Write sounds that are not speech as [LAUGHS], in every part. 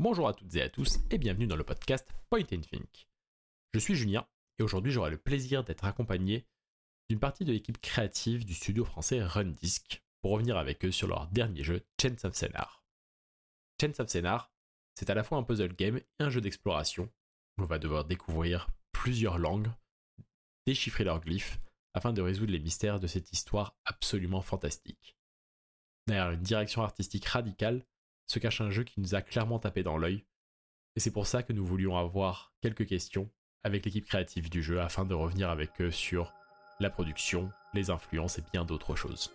Bonjour à toutes et à tous et bienvenue dans le podcast Point and Think. Je suis Julien et aujourd'hui j'aurai le plaisir d'être accompagné d'une partie de l'équipe créative du studio français Rundisk pour revenir avec eux sur leur dernier jeu Chains of Scénar. Chains of Scénar, c'est à la fois un puzzle game et un jeu d'exploration où on va devoir découvrir plusieurs langues, déchiffrer leurs glyphes afin de résoudre les mystères de cette histoire absolument fantastique. Derrière une direction artistique radicale, se cache un jeu qui nous a clairement tapé dans l'œil, et c'est pour ça que nous voulions avoir quelques questions avec l'équipe créative du jeu afin de revenir avec eux sur la production, les influences et bien d'autres choses.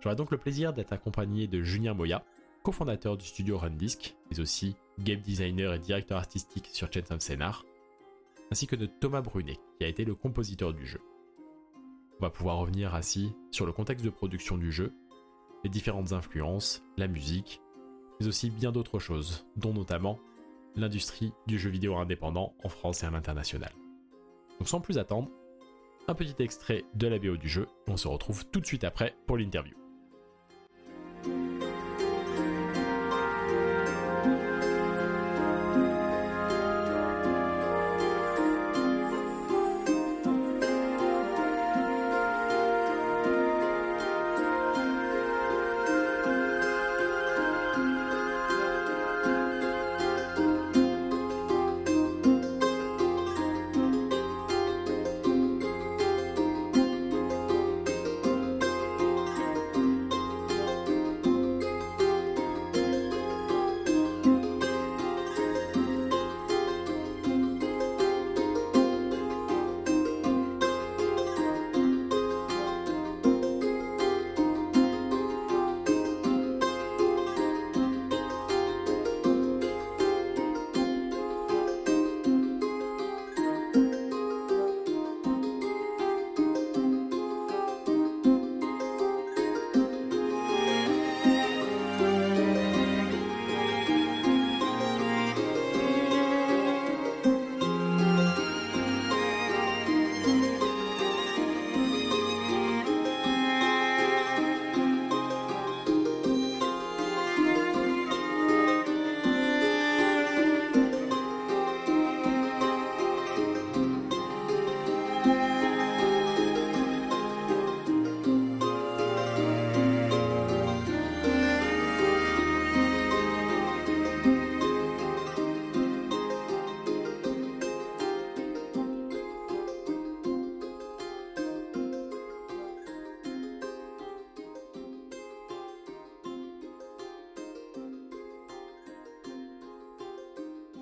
J'aurai donc le plaisir d'être accompagné de Julien Moya, cofondateur du studio Rundisk, mais aussi game designer et directeur artistique sur Chains of Scénar, ainsi que de Thomas Brunet, qui a été le compositeur du jeu. On va pouvoir revenir ainsi sur le contexte de production du jeu, les différentes influences, la musique, mais aussi bien d'autres choses, dont notamment l'industrie du jeu vidéo indépendant en France et à l'international. Donc sans plus attendre, un petit extrait de la BO du jeu, on se retrouve tout de suite après pour l'interview.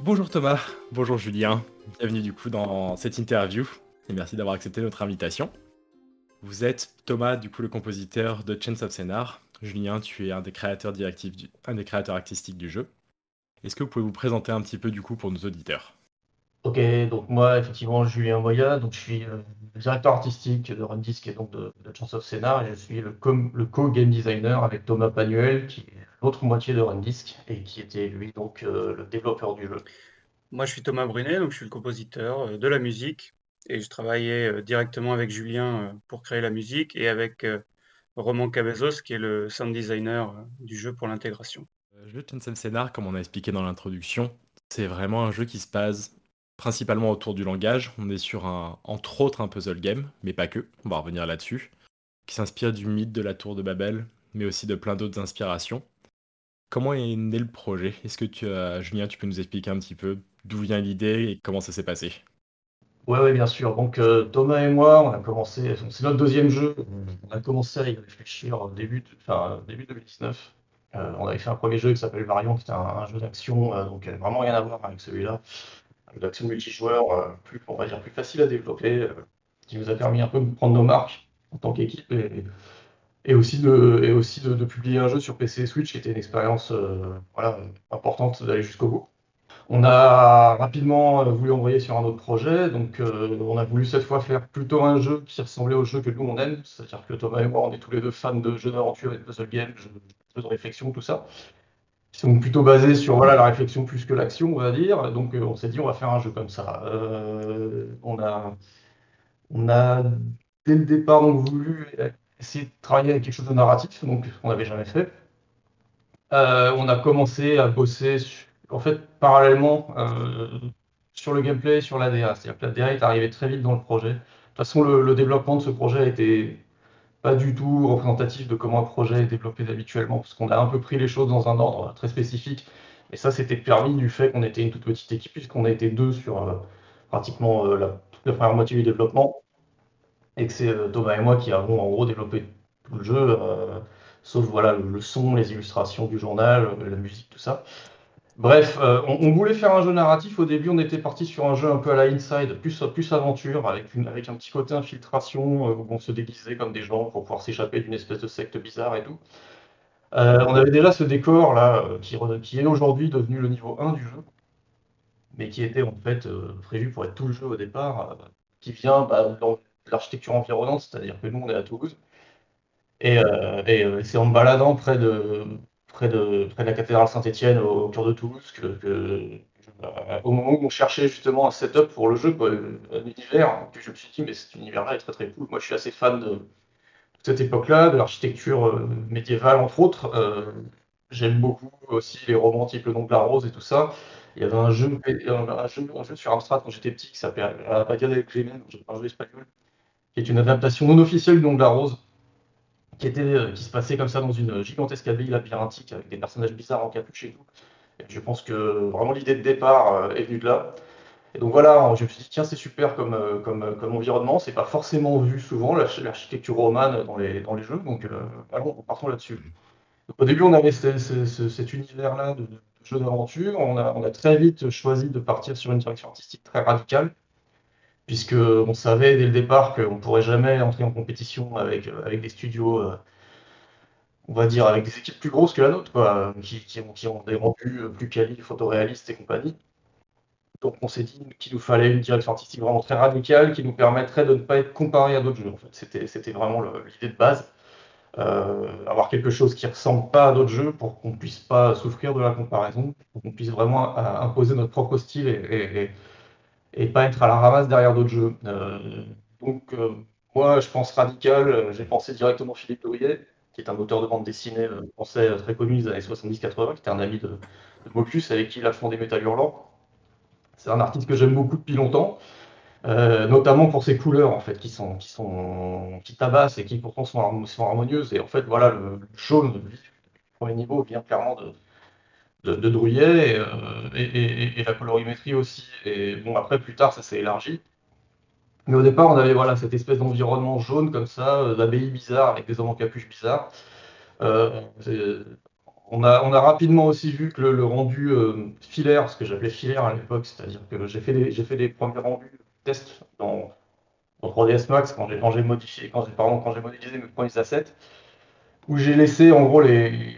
Bonjour Thomas, bonjour Julien, bienvenue du coup dans cette interview et merci d'avoir accepté notre invitation. Vous êtes Thomas, du coup le compositeur de Chains of Scénar. Julien, tu es un des créateurs directifs, un des créateurs artistiques du jeu. Est-ce que vous pouvez vous présenter un petit peu du coup pour nos auditeurs? Ok, donc moi effectivement Julien Moya, donc je suis euh, directeur artistique de Rundisk et donc de, de of Scénar et je suis le, le co-game designer avec Thomas Panuel qui est l'autre moitié de Rundisk et qui était lui donc euh, le développeur du jeu. Moi, je suis Thomas Brunet, donc je suis le compositeur euh, de la musique et je travaillais euh, directement avec Julien pour créer la musique et avec Roman Cabezos qui est le sound designer du jeu pour l'intégration. Le jeu Chainsaw Scénar, comme on a expliqué dans l'introduction, c'est vraiment un jeu qui se base principalement autour du langage. On est sur un, entre autres, un puzzle game, mais pas que. On va revenir là-dessus, qui s'inspire du mythe de la tour de Babel, mais aussi de plein d'autres inspirations. Comment est né le projet? Est-ce que tu, Julien, tu peux nous expliquer un petit peu d'où vient l'idée et comment ça s'est passé? Oui, ouais, bien sûr. Donc euh, Thomas et moi, on a commencé, c'est notre deuxième jeu. On a commencé à y réfléchir début, enfin, début 2019. Euh, on avait fait un premier jeu qui s'appelle Variant, qui était un, jeu d'action, euh, donc vraiment rien à voir avec celui-là. D'action multijoueur, plus, on va dire plus facile à développer, qui nous a permis un peu de prendre nos marques en tant qu'équipe et, et aussi de, et aussi de, publier un jeu sur PC et Switch qui était une expérience euh, voilà, importante d'aller jusqu'au bout. On a rapidement euh, voulu envoyer sur un autre projet, donc euh, on a voulu cette fois faire plutôt un jeu qui ressemblait au jeu que nous on aime, c'est-à-dire que Thomas et moi on est tous les deux fans de jeux d'aventure et de puzzle games, de, de réflexion, tout ça, qui sont plutôt basés sur voilà, la réflexion plus que l'action, on va dire. Donc on s'est dit on va faire un jeu comme ça. on, a, on a dès le départ donc voulu essayer de travailler avec quelque chose de narratif, donc on n'avait jamais fait. Euh, on a commencé à bosser en fait, parallèlement, sur le gameplay, sur l'ADA. C'est-à-dire que l'ADA est arrivé très vite dans le projet. De toute façon, le, développement de ce projet été pas du tout représentatif de comment un projet est développé habituellement, parce qu'on a un peu pris les choses dans un ordre très spécifique. Et ça, c'était permis du fait qu'on était une toute petite équipe, puisqu'on a été deux sur euh, pratiquement euh, la, la première moitié du développement. Et que c'est euh, Thomas et moi qui avons en gros développé tout le jeu, sauf voilà, le, son, les illustrations du journal, la musique, tout ça. Bref, on, voulait faire un jeu narratif. Au début, on était parti sur un jeu un peu à la Inside, plus, plus aventure, avec, une, avec un petit côté infiltration, où on se déguisait comme des gens pour pouvoir s'échapper d'une espèce de secte bizarre et tout. Euh, on avait déjà ce décor là euh, qui, est aujourd'hui devenu le niveau 1 du jeu, mais qui était en fait euh, prévu pour être tout le jeu au départ, qui vient bah, dans l'architecture environnante, c'est-à-dire que nous on est à Toulouse. Et, c'est en me baladant près de, près de, près de la cathédrale Saint-Étienne au, cœur de Toulouse que, au moment où on cherchait justement un setup pour le jeu, un univers, que je me suis dit mais cet univers-là est très très cool. Moi je suis assez fan de, cette époque-là, de l'architecture euh, médiévale entre autres. Euh, j'aime beaucoup aussi les romans type Le Nom de la Rose et tout ça. Il y avait un jeu, un jeu, un jeu sur Amstrad quand j'étais petit qui s'appelait La Bagarre avec Clément, un jeu espagnol, qui est une adaptation non officielle du Nom de la Rose, qui, était, euh, qui se passait comme ça dans une gigantesque abbaye labyrinthique avec des personnages bizarres en capuche et tout. Et je pense que vraiment l'idée de départ est venue de là. Et donc voilà, je me suis dit, tiens, c'est super comme, euh, comme, comme environnement, c'est pas forcément vu souvent, l'architecture romane dans les, dans les jeux, donc euh, allons, partons là-dessus. Au début, on avait cet univers-là de, jeux d'aventure, on a très vite choisi de partir sur une direction artistique très radicale, puisque on savait dès le départ qu'on ne pourrait jamais entrer en compétition avec, avec des studios, euh, on va dire, avec des équipes plus grosses que la nôtre, quoi, qui, ont, des rendus plus quali, photoréalistes et compagnie. Donc on s'est dit qu'il nous fallait une direction artistique vraiment très radicale qui nous permettrait de ne pas être comparé à d'autres jeux. En fait, c'était, vraiment l'idée de base. Euh, avoir quelque chose qui ressemble pas à d'autres jeux pour qu'on puisse pas souffrir de la comparaison, pour qu'on puisse vraiment euh, imposer notre propre style et, pas être à la ramasse derrière d'autres jeux. Euh, donc moi, je pense radical. J'ai pensé directement Philippe Douillet, qui est un auteur de bande dessinée français très connu des années 70-80, qui était un ami de, de Mocus, avec qui il a fondé Métal Hurlant. C'est un artiste que j'aime beaucoup depuis longtemps, euh, notamment pour ses couleurs en fait, qui sont qui sont qui tabassent et qui pourtant sont, harmonieuses. Et en fait, voilà, le, jaune du premier niveau vient clairement de, de, Drouillet euh, et, la colorimétrie aussi. Et bon, après, plus tard, ça s'est élargi. Mais au départ, on avait voilà cette espèce d'environnement jaune comme ça, euh, d'abbaye bizarre avec des hommes en capuche bizarres on a, rapidement aussi vu que le, rendu euh, filaire, ce que j'appelais filaire à l'époque, c'est-à-dire que j'ai fait, des, premiers rendus tests dans, 3ds Max quand j'ai modifié, quand j'ai quand j'ai modélisé mes premiers assets, où j'ai laissé en gros les,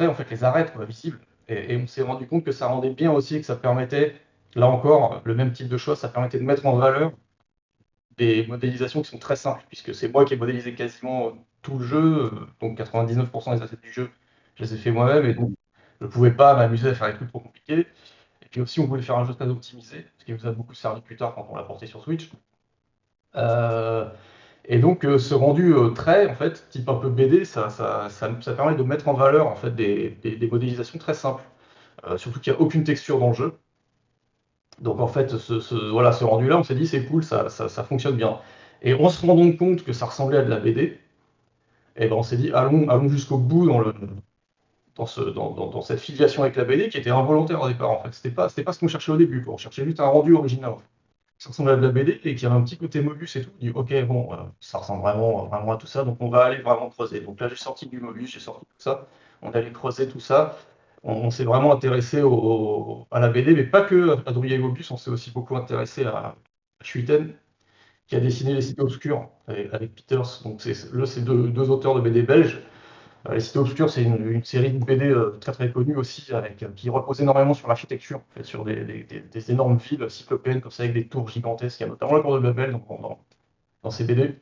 en fait les arêtes visibles, et, on s'est rendu compte que ça rendait bien aussi, que ça permettait, là encore, le même type de choses, ça permettait de mettre en valeur des modélisations qui sont très simples, puisque c'est moi qui ai modélisé quasiment tout le jeu, donc 99% des assets du jeu je les ai fait moi-même et donc je ne pouvais pas m'amuser à faire des trucs trop compliqués. Et puis aussi, on voulait faire un jeu très optimisé, ce qui nous a beaucoup servi plus tard quand on l'a porté sur Switch. Euh, et donc, euh, ce rendu euh, très, en fait, type un peu BD, ça, permet de mettre en valeur en fait, des, modélisations très simples. surtout qu'il n'y a aucune texture dans le jeu. Donc, en fait, ce, voilà, ce rendu-là, on s'est dit, c'est cool, ça, fonctionne bien. Et on se rend donc compte que ça ressemblait à de la BD. Et ben, on s'est dit, allons, allons jusqu'au bout dans cette filiation avec la BD qui était involontaire au départ en fait. C'était pas, c'était pas ce qu'on cherchait au début. On cherchait juste un rendu original. Ça ressemblait à de la BD et qui avait un petit côté Mobius et tout. On dit ok bon, euh, ça ressemble vraiment, vraiment à tout ça, donc on va aller vraiment creuser. Donc là j'ai sorti du Mobius, j'ai sorti tout ça. On allait creuser tout ça. On, s'est vraiment intéressé à la BD, mais pas que à Drouillet et Mobius. On s'est aussi beaucoup intéressé à, Schuiten, qui a dessiné les cités obscures avec, Peters. Donc c'est, là c'est deux, deux auteurs de BD belges. Euh, les Cités Obscures, c'est une, série de BD euh, très très connue aussi, euh, qui repose énormément sur l'architecture, sur des, énormes villes cyclopéennes, comme ça, avec des tours gigantesques. Notamment la Cour de Babel dans, ces BD.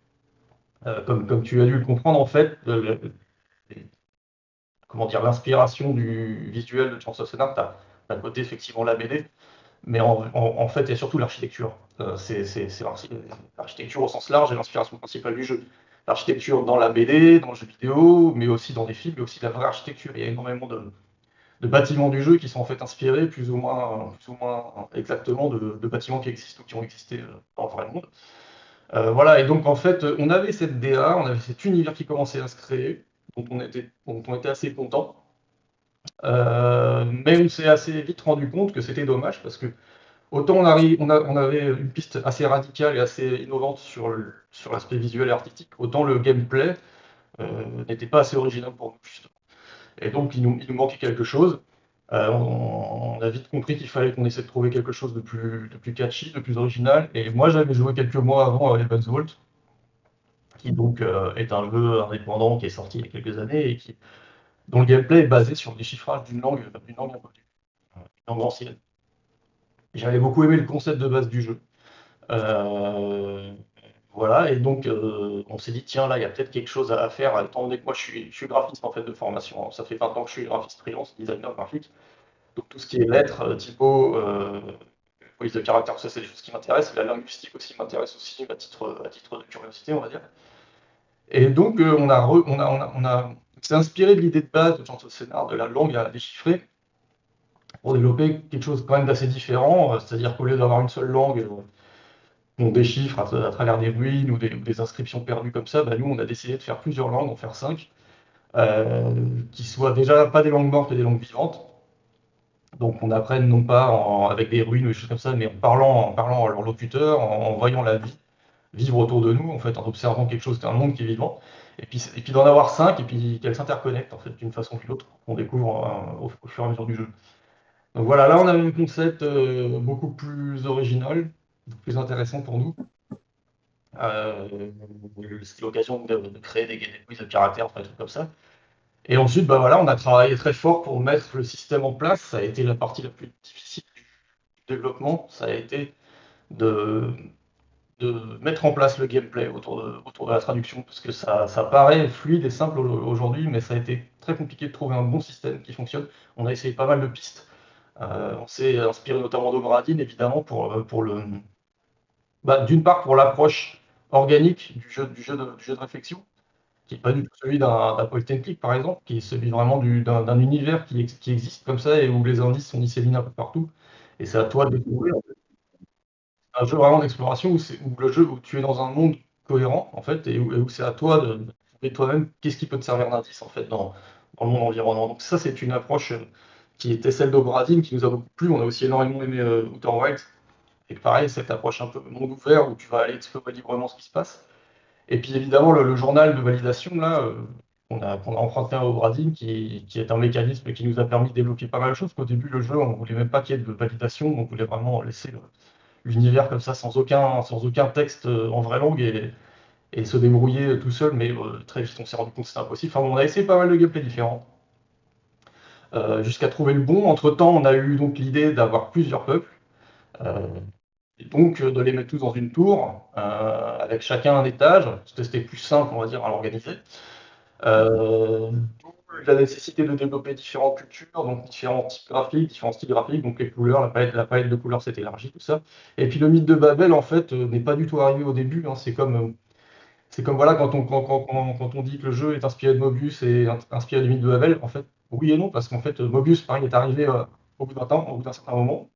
comme, tu as dû le comprendre, en fait, comment dire, l'inspiration du visuel de Chance of tu as d'un côté effectivement la BD, mais en, fait, il y a surtout l'architecture. c'est l'architecture au sens large et l'inspiration principale du jeu l'architecture dans la BD, dans le jeu vidéo, mais aussi dans des films, mais aussi la vraie architecture. Il y a énormément de, bâtiments du jeu qui sont en fait inspirés plus ou moins, plus exactement de, bâtiments qui existent ou qui ont existé dans le vrai monde. voilà, et donc en fait, on avait cette DA, on avait cet univers qui commençait à se créer, dont on était, assez content. mais on s'est assez vite rendu compte que c'était dommage parce que Autant on, avait une piste assez radicale et assez innovante sur, l'aspect visuel et artistique, autant le gameplay euh, n'était pas assez original pour nous, Et donc, il nous, manquait quelque chose. Euh, on, a vite compris qu'il fallait qu'on essaie de trouver quelque chose de plus, catchy, de plus original. Et moi, j'avais joué quelques mois avant à Evans Vault, qui donc euh, est un jeu indépendant qui est sorti il y a quelques années et qui, dont le gameplay est basé sur le déchiffrage d'une langue, d'une langue inconnue, langue ancienne. J'avais beaucoup aimé le concept de base du jeu. Euh, voilà, et donc euh, on s'est dit, tiens, là, il y a peut-être quelque chose à faire, étant donné que moi je suis, graphiste en fait de formation. Ça fait 20 ans que je suis graphiste freelance, designer graphique. Donc tout ce qui est lettres, euh, typo, police de caractère, ça c'est des choses qui m'intéressent. La linguistique aussi m'intéresse aussi à titre, à titre de curiosité, on va dire. Et donc on a, on a, on a, s'est inspiré de l'idée de base de Jean Scénar, de la langue à déchiffrer, pour développer quelque chose quand même d'assez différent, euh, c'est-à-dire qu'au lieu d'avoir une seule langue, euh, on déchiffre à, travers des ruines ou des, inscriptions perdues comme ça, bah, nous on a décidé de faire plusieurs langues, en faire cinq, euh, qui soient déjà pas des langues mortes mais des langues vivantes. Donc on apprenne non pas avec des ruines ou des choses comme ça, mais en parlant, en parlant à leur locuteur, en, voyant la vie vivre autour de nous, en fait, en observant quelque chose, un monde qui est vivant. Et puis, et d'en avoir cinq, et puis qu'elles s'interconnectent d'une façon ou d'une autre, qu'on découvre au, fur et à mesure du jeu. Donc voilà, là on a un concept euh, beaucoup plus original, beaucoup plus intéressant pour nous. Euh, C'était l'occasion de, créer des, des de caractère, enfin, des trucs comme ça. Et ensuite, bah voilà, on a travaillé très fort pour mettre le système en place. Ça a été la partie la plus difficile du développement. Ça a été de, mettre en place le gameplay autour de, la traduction, parce que ça paraît fluide et simple aujourd'hui, mais ça a été très compliqué de trouver un bon système qui fonctionne. On a essayé pas mal de pistes. Euh, on s'est inspiré notamment d'Obradine, évidemment, pour, euh, le. Bah, d'une part, pour l'approche organique du jeu, de, réflexion, qui n'est pas du tout celui d'un point and click, par exemple, qui est celui vraiment d'un univers qui, existe comme ça et où les indices sont disséminés un peu partout. Et c'est à toi de découvrir. Un jeu vraiment d'exploration où, le jeu où tu es dans un monde cohérent, en fait, et où, c'est à toi de, trouver toi-même qu'est-ce qui peut te servir d'indice, en fait, dans, dans, le monde environnant. Donc, ça, c'est une approche qui était celle d'Obradine, qui nous a beaucoup plu. On a aussi énormément aimé euh, Outer Wilds. Et pareil, cette approche un peu monde ouvert où tu vas aller explorer librement ce qui se passe. Et puis évidemment, le, journal de validation, là, euh, on, a, emprunté à Obradine, qui, qui, est un mécanisme qui nous a permis de débloquer pas mal de choses. Qu'au début, le jeu, on ne voulait même pas qu'il y ait de validation, on voulait vraiment laisser l'univers comme ça, sans aucun, sans aucun texte euh, en vraie langue et, et se débrouiller tout seul. Mais très vite, on s'est rendu compte que c'était impossible. Enfin, on a essayé pas mal de gameplay différents. Euh, jusqu'à trouver le bon. Entre-temps, on a eu donc l'idée d'avoir plusieurs peuples, euh, et donc euh, de les mettre tous dans une tour, avec chacun un étage, c'était plus simple, on va dire, à l'organiser. la nécessité de développer différentes cultures, donc différents types graphiques, différents styles graphiques, donc les couleurs, la palette, de couleurs s'est élargie, tout ça. Et puis le mythe de Babel, en fait, n'est pas du tout arrivé au début. Hein. c'est comme c'est comme voilà quand, on dit que le jeu est inspiré de Mobius et inspiré du mythe de Babel, en fait, oui et non, parce qu'en fait, Mobius, pareil, est arrivé euh, au bout d'un temps, au bout d'un certain moment.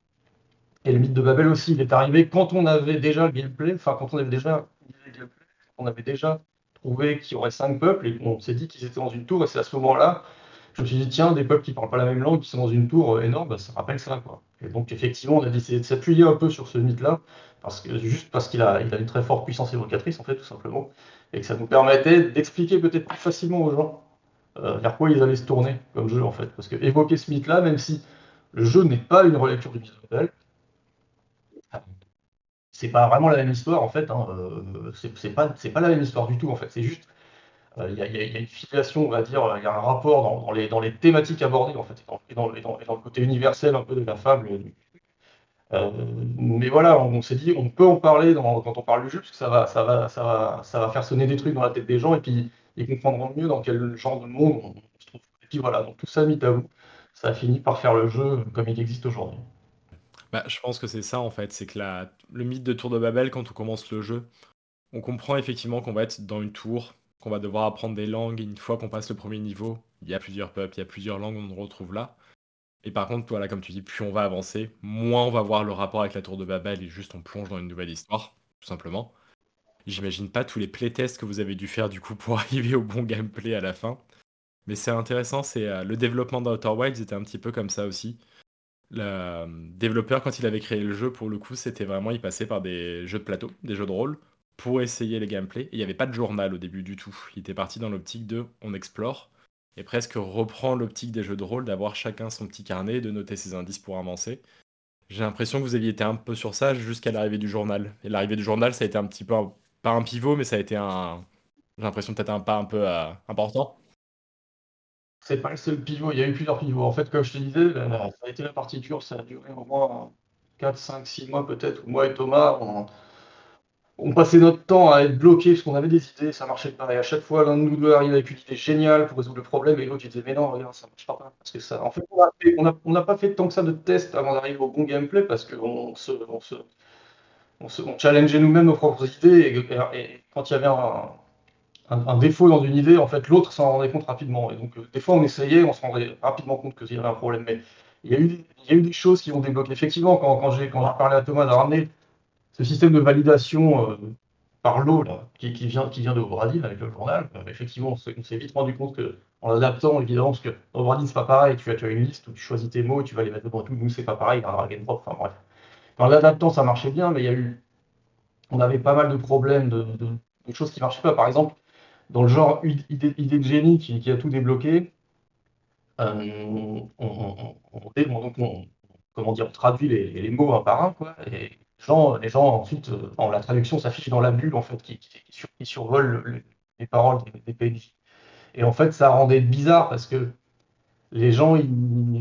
Et le mythe de Babel aussi, il est arrivé quand on avait déjà le gameplay, enfin, quand on avait déjà, on avait déjà trouvé qu'il y aurait cinq peuples, et on s'est dit qu'ils étaient dans une tour, et c'est à ce moment-là, je me suis dit, tiens, des peuples qui parlent pas la même langue, qui sont dans une tour euh, énorme, bah, ça rappelle ça, quoi. Et donc, effectivement, on a décidé de s'appuyer un peu sur ce mythe-là, parce que, juste parce qu'il a, a une très forte puissance évocatrice, en fait, tout simplement, et que ça nous permettait d'expliquer peut-être plus facilement aux gens euh, vers quoi ils allaient se tourner comme jeu en fait. Parce que évoquer ce mythe-là, même si le jeu n'est pas une relecture du mythe de c'est pas vraiment la même histoire en fait. Hein. Euh, c'est pas, pas la même histoire du tout en fait. C'est juste, euh, il y, a une filiation, on va dire, il y a un rapport dans, les, dans les thématiques abordées en fait, et dans, le côté universel un peu de la fable. mais voilà, on, s'est dit, on peut en parler quand on parle du jeu, parce que ça va, ça, va, ça, va, ça va faire sonner des trucs dans la tête des gens, et puis ils comprendront mieux dans quel genre de monde on se trouve. Et puis voilà, donc tout ça mis à ça a fini par faire le jeu comme il existe aujourd'hui. Bah, je pense que c'est ça en fait, c'est que la... le mythe de Tour de Babel, quand on commence le jeu, on comprend effectivement qu'on va être dans une tour, qu'on va devoir apprendre des langues, et une fois qu'on passe le premier niveau, il y a plusieurs peuples, il y a plusieurs langues, on retrouve là. Et par contre, voilà, comme tu dis, plus on va avancer, moins on va voir le rapport avec la tour de Babel et juste on plonge dans une nouvelle histoire, tout simplement. J'imagine pas tous les playtests que vous avez dû faire du coup pour [LAUGHS] arriver au bon gameplay à la fin. Mais c'est intéressant, c'est euh, le développement d'Outer Wilds était un petit peu comme ça aussi. Le euh, développeur, quand il avait créé le jeu, pour le coup, c'était vraiment, il passait par des jeux de plateau, des jeux de rôle, pour essayer les gameplays. Et il n'y avait pas de journal au début du tout. Il était parti dans l'optique de on explore, et presque reprend l'optique des jeux de rôle, d'avoir chacun son petit carnet, de noter ses indices pour avancer. J'ai l'impression que vous aviez été un peu sur ça jusqu'à l'arrivée du journal. Et l'arrivée du journal, ça a été un petit peu, pas un pivot, mais ça a été un, j'ai l'impression peut-être un pas un peu euh, important. C'est pas le seul pivot, il y a eu plusieurs pivots. En fait, comme je te disais, ça a été la partiture, ça a duré au moins 4, 5, 6 mois peut-être, où moi et Thomas, on, passait notre temps à être bloqués parce qu'on avait des idées, ça marchait pas. Et à chaque fois, l'un de nous deux arrivait avec une idée géniale pour résoudre le problème, et l'autre disait, mais non, regarde, ça marche pas. Parce que ça... En fait, on n'a pas fait tant que ça de tests avant d'arriver au bon gameplay, parce qu'on on se, on challengeait nous-mêmes nos propres idées, et quand il y avait un défaut dans une idée, en fait, l'autre s'en rendait compte rapidement. Et donc, euh, des fois, on essayait, on se rendait rapidement compte qu'il y avait un problème. Mais il y a eu, il y a des choses qui ont débloqué. Effectivement, quand, quand j'ai parlé à Thomas ramener ce système de validation euh, par l'eau qui, vient, de Obradine avec le journal, euh, effectivement, on s'est vite rendu compte que en l'adaptant, évidemment, parce que Obradine, c'est pas pareil. Tu as, tu as, une liste où tu choisis tes mots et tu vas les mettre devant tout. Nous, c'est pas pareil, un drag drop. Enfin, bref. En l'adaptant, ça marchait bien, mais il y a eu. On avait pas mal de problèmes, de, choses qui marchaient pas. Par exemple, dans le genre idée, de génie qui, a tout débloqué, euh, on, comment dire, traduit les, mots un par un, quoi, et les gens, les gens ensuite, euh, la traduction s'affiche dans la bulle en fait, qui, survole les paroles des, PNJ. Et en fait, ça rendait bizarre parce que les gens,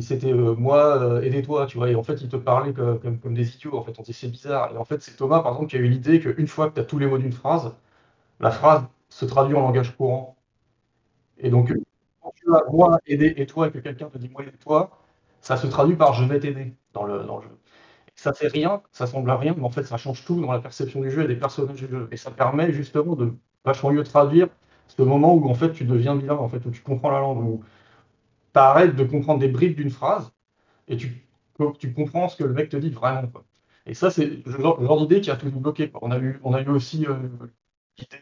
c'était euh, moi, aidez-toi, tu vois, et en fait, ils te parlaient comme, des idiots, en fait, on dit c'est bizarre. Et en fait, c'est Thomas, par exemple, qui a eu l'idée qu'une fois que tu as tous les mots d'une phrase, la phrase se traduit en langage courant. Et donc, quand tu as moi aider et toi et que quelqu'un te dit moi et toi, ça se traduit par je vais t'aider dans le, jeu. ça fait rien, ça semble rien, mais en fait ça change tout dans la perception du jeu et des personnages du jeu. Et ça permet justement de vachement mieux traduire ce moment où en fait tu deviens bilingue, en fait, où tu comprends la langue, où arrêtes de comprendre des bribes d'une phrase et tu, tu comprends ce que le mec te dit vraiment. Et ça, c'est le genre, d'idée qui a tout bloqué. On a eu, on a eu aussi euh, l'idée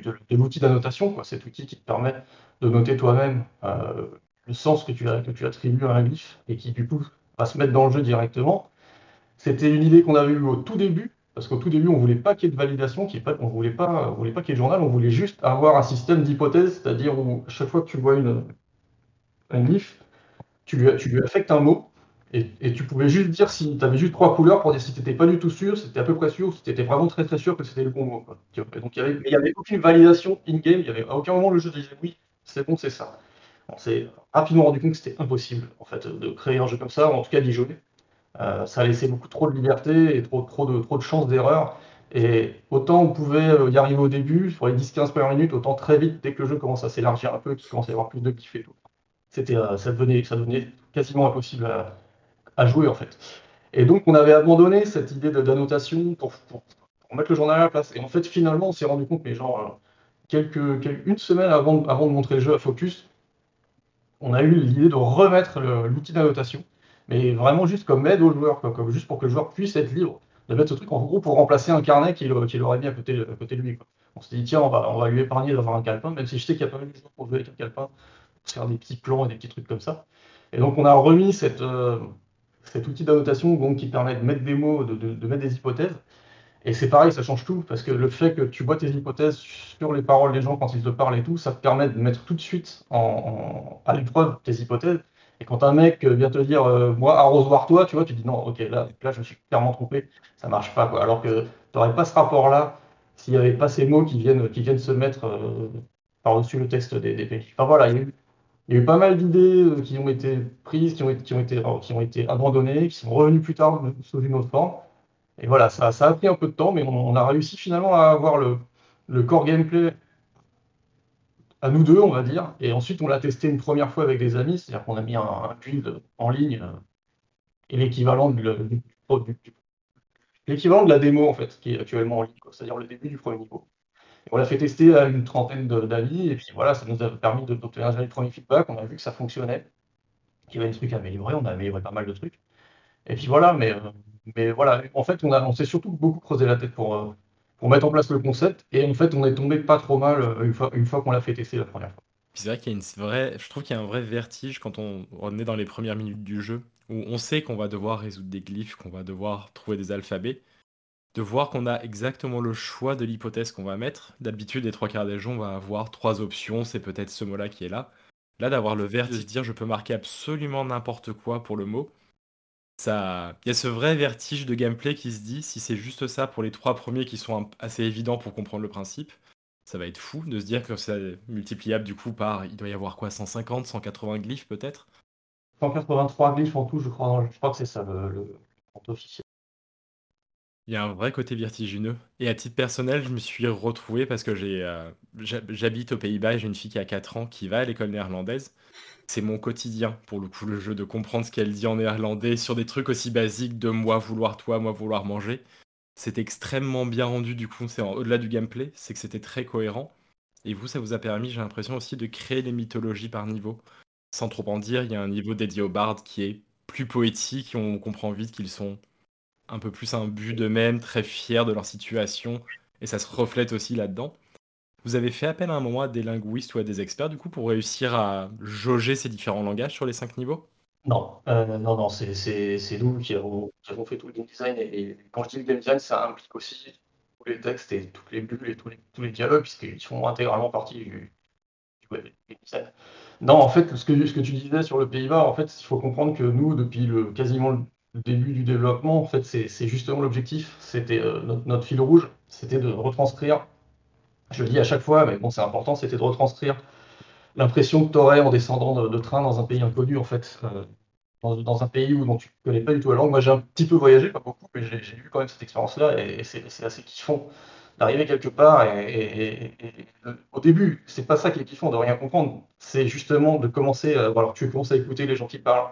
de, l'outil d'annotation, cet outil qui te permet de noter toi-même euh, le sens que tu, que tu attribues à un glyphe et qui du coup va se mettre dans le jeu directement. C'était une idée qu'on avait eue au tout début, parce qu'au tout début, on ne voulait pas qu'il y ait de validation, on ne voulait pas, voulait pas qu'il y ait de journal, on voulait juste avoir un système d'hypothèse, c'est-à-dire où chaque fois que tu vois une, un tu lui, tu lui affectes un mot, et, tu pouvais juste dire si tu avais juste trois couleurs pour dire si tu n'étais pas du tout sûr, si tu à peu près sûr, si tu étais vraiment très très sûr que c'était le bon mot. Donc il n'y avait, aucune validation in-game, il y avait, à aucun moment le jeu disait oui, c'est bon, c'est ça. On s'est rapidement rendu compte que c'était impossible en fait, de créer un jeu comme ça, ou en tout cas d'y jouer. Euh, ça laissait beaucoup trop de liberté et trop, trop de, trop de chances d'erreur. Et autant on pouvait euh, y arriver au début, sur les 10-15 premières minutes, autant très vite, dès que le jeu commence à s'élargir un peu, qu'il commence à y avoir plus de kiff et tout, c'était, euh, ça, devenait, ça devenait quasiment impossible à, jouer en fait. Et donc on avait abandonné cette idée d'annotation pour, pour, mettre le journal à la place. Et en fait finalement on s'est rendu compte, mais genre euh, quelques, une semaine avant, avant de montrer le jeu à Focus, on a eu l'idée de remettre l'outil d'annotation, mais vraiment juste comme aide au joueur, comme, juste pour que le joueur puisse être libre de mettre ce truc en gros pour remplacer un carnet qu'il aurait mis à côté, à côté de lui. On s'est dit tiens on va, on va lui épargner d'avoir un calepin, même si je sais qu'il y a pas mal de joueurs pour jouer avec un calepin, faire des petits plans et des petits trucs comme ça. Et donc on a remis cette, euh, cet outil d'annotation qui permet de mettre des mots, de, mettre des hypothèses. Et c'est pareil, ça change tout, parce que le fait que tu vois tes hypothèses sur les paroles des gens quand ils te parlent et tout, ça te permet de mettre tout de suite en, à l'épreuve tes hypothèses. Et quand un mec vient te dire, euh, moi, arrosoir toi, tu vois, tu dis non, ok, là, là, je me suis clairement trompé, ça marche pas, quoi. Alors que tu n'aurais pas ce rapport-là s'il n'y avait pas ces mots qui viennent, qui viennent se mettre euh, par-dessus le texte des, des, pays. Enfin voilà, il y a eu il y a eu pas mal d'idées euh, qui ont été prises, qui ont, été, euh, qui ont été abandonnées, qui sont revenues plus tard sous une autre forme. Et voilà, ça, ça a pris un peu de temps, mais on, a réussi finalement à avoir le, core gameplay à nous deux, on va dire. Et ensuite, on l'a testé une première fois avec des amis, c'est-à-dire qu'on a mis un, build en ligne euh, et l'équivalent l'équivalent de la démo, en fait, qui est actuellement en ligne, c'est-à-dire le début du premier niveau on l'a fait tester à une trentaine d'amis, et puis voilà, ça nous a permis d'obtenir un premier feedback, on a vu que ça fonctionnait. qu'il y avait des trucs à améliorer. On a amélioré pas mal de trucs. Et puis voilà, mais, mais voilà, en fait, on, a, on s'est surtout beaucoup creusé la tête pour, pour mettre en place le concept. Et en fait, on est tombé pas trop mal une fois, une fois qu'on l'a fait tester la première fois. C'est vrai qu'il y a une vraie, je trouve qu'il y a un vrai vertige quand on est dans les premières minutes du jeu, où on sait qu'on va devoir résoudre des glyphes, qu'on va devoir trouver des alphabets, de voir qu'on a exactement le choix de l'hypothèse qu'on va mettre. D'habitude, les trois quarts des gens, on va avoir trois options, c'est peut-être ce mot-là qui est là. Là, d'avoir le vertige de dire je peux marquer absolument n'importe quoi pour le mot, ça, il y a ce vrai vertige de gameplay qui se dit si c'est juste ça pour les trois premiers qui sont assez évidents pour comprendre le principe, ça va être fou de se dire que c'est multipliable du coup par, il doit y avoir quoi, 150, 180 glyphes peut-être? 183 glyphes en tout, je crois, je crois que c'est ça le, le compte officiel. Il y a un vrai côté vertigineux. Et à titre personnel, je me suis retrouvé parce que j'ai, euh, j'habite aux Pays-Bas, j'ai une fille qui a 4 ans qui va à l'école néerlandaise. C'est mon quotidien, pour le coup, le jeu, de comprendre ce qu'elle dit en néerlandais sur des trucs aussi basiques de moi vouloir toi, moi vouloir manger. C'est extrêmement bien rendu, du coup, c'est au-delà du gameplay, c'est que c'était très cohérent. Et vous, ça vous a permis, j'ai l'impression aussi, de créer les mythologies par niveau. Sans trop en dire, il y a un niveau dédié aux bards qui est plus poétique, et on comprend vite qu'ils sont un peu plus un but d'eux-mêmes, très fiers de leur situation, et ça se reflète aussi là-dedans. Vous avez fait appel à un moment à des linguistes ou à des experts, du coup, pour réussir à jauger ces différents langages sur les cinq niveaux? Non, euh, non, non, c'est nous qui avons, fait tout le game design, et, quand je dis game design, ça implique aussi tous les textes et les bulles et tous les, tous dialogues, puisqu'ils font intégralement partie du, web game design. Non, en fait, ce que, ce que tu disais sur le Pays-Bas, en fait, il faut comprendre que nous, depuis le, quasiment début du développement, en fait, c'est justement l'objectif. C'était euh, notre, fil rouge, c'était de retranscrire. Je le dis à chaque fois, mais bon, c'est important, c'était de retranscrire l'impression que tu aurais en descendant de, train dans un pays inconnu, en fait, euh, dans, un pays où dont tu connais pas du tout la langue. Moi, j'ai un petit peu voyagé, pas beaucoup, mais j'ai eu quand même cette expérience-là, et, c'est assez kiffant d'arriver quelque part. Et, au début, c'est pas ça qui est kiffant de rien comprendre. C'est justement de commencer. alors, tu commences à écouter les gens qui parlent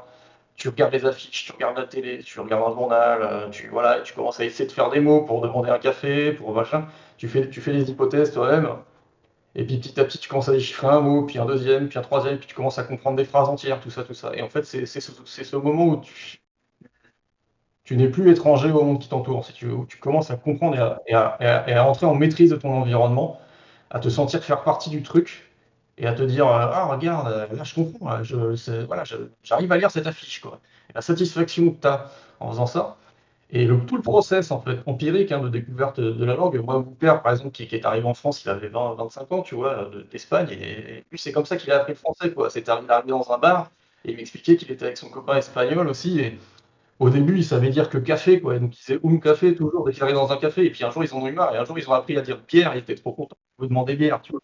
tu regardes les affiches, tu regardes la télé, tu regardes un journal, euh, tu, voilà, tu commences à essayer de faire des mots pour demander un café, pour machin. Tu fais, tu fais des hypothèses toi-même. Et puis petit à petit, tu commences à déchiffrer un mot, puis un deuxième, puis un troisième, puis tu commences à comprendre des phrases entières, tout ça, tout ça. Et en fait, c'est ce, ce, moment où tu, tu n'es plus étranger au monde qui t'entoure, si tu veux, où tu commences à comprendre et à, et, à, entrer en maîtrise de ton environnement, à te sentir faire partie du truc, et à te dire euh, ah regarde euh, là je comprends je, voilà j'arrive à lire cette affiche quoi et la satisfaction que tu as en faisant ça et le, tout le process en fait empirique hein, de découverte de la langue moi mon père par exemple qui, est arrivé en France il avait 20 25 ans tu vois d'Espagne et, lui c'est comme ça qu'il a appris le français quoi c'est arrivé dans un bar et il m'expliquait qu'il était avec son copain espagnol aussi et au début, il savait dire que café, quoi. Donc, il disait un café, toujours, arrive dans un café. Et puis, un jour, ils ont eu marre. Et un jour, ils ont appris à dire bière. Il était trop content. Il vous demander bière, tu vois.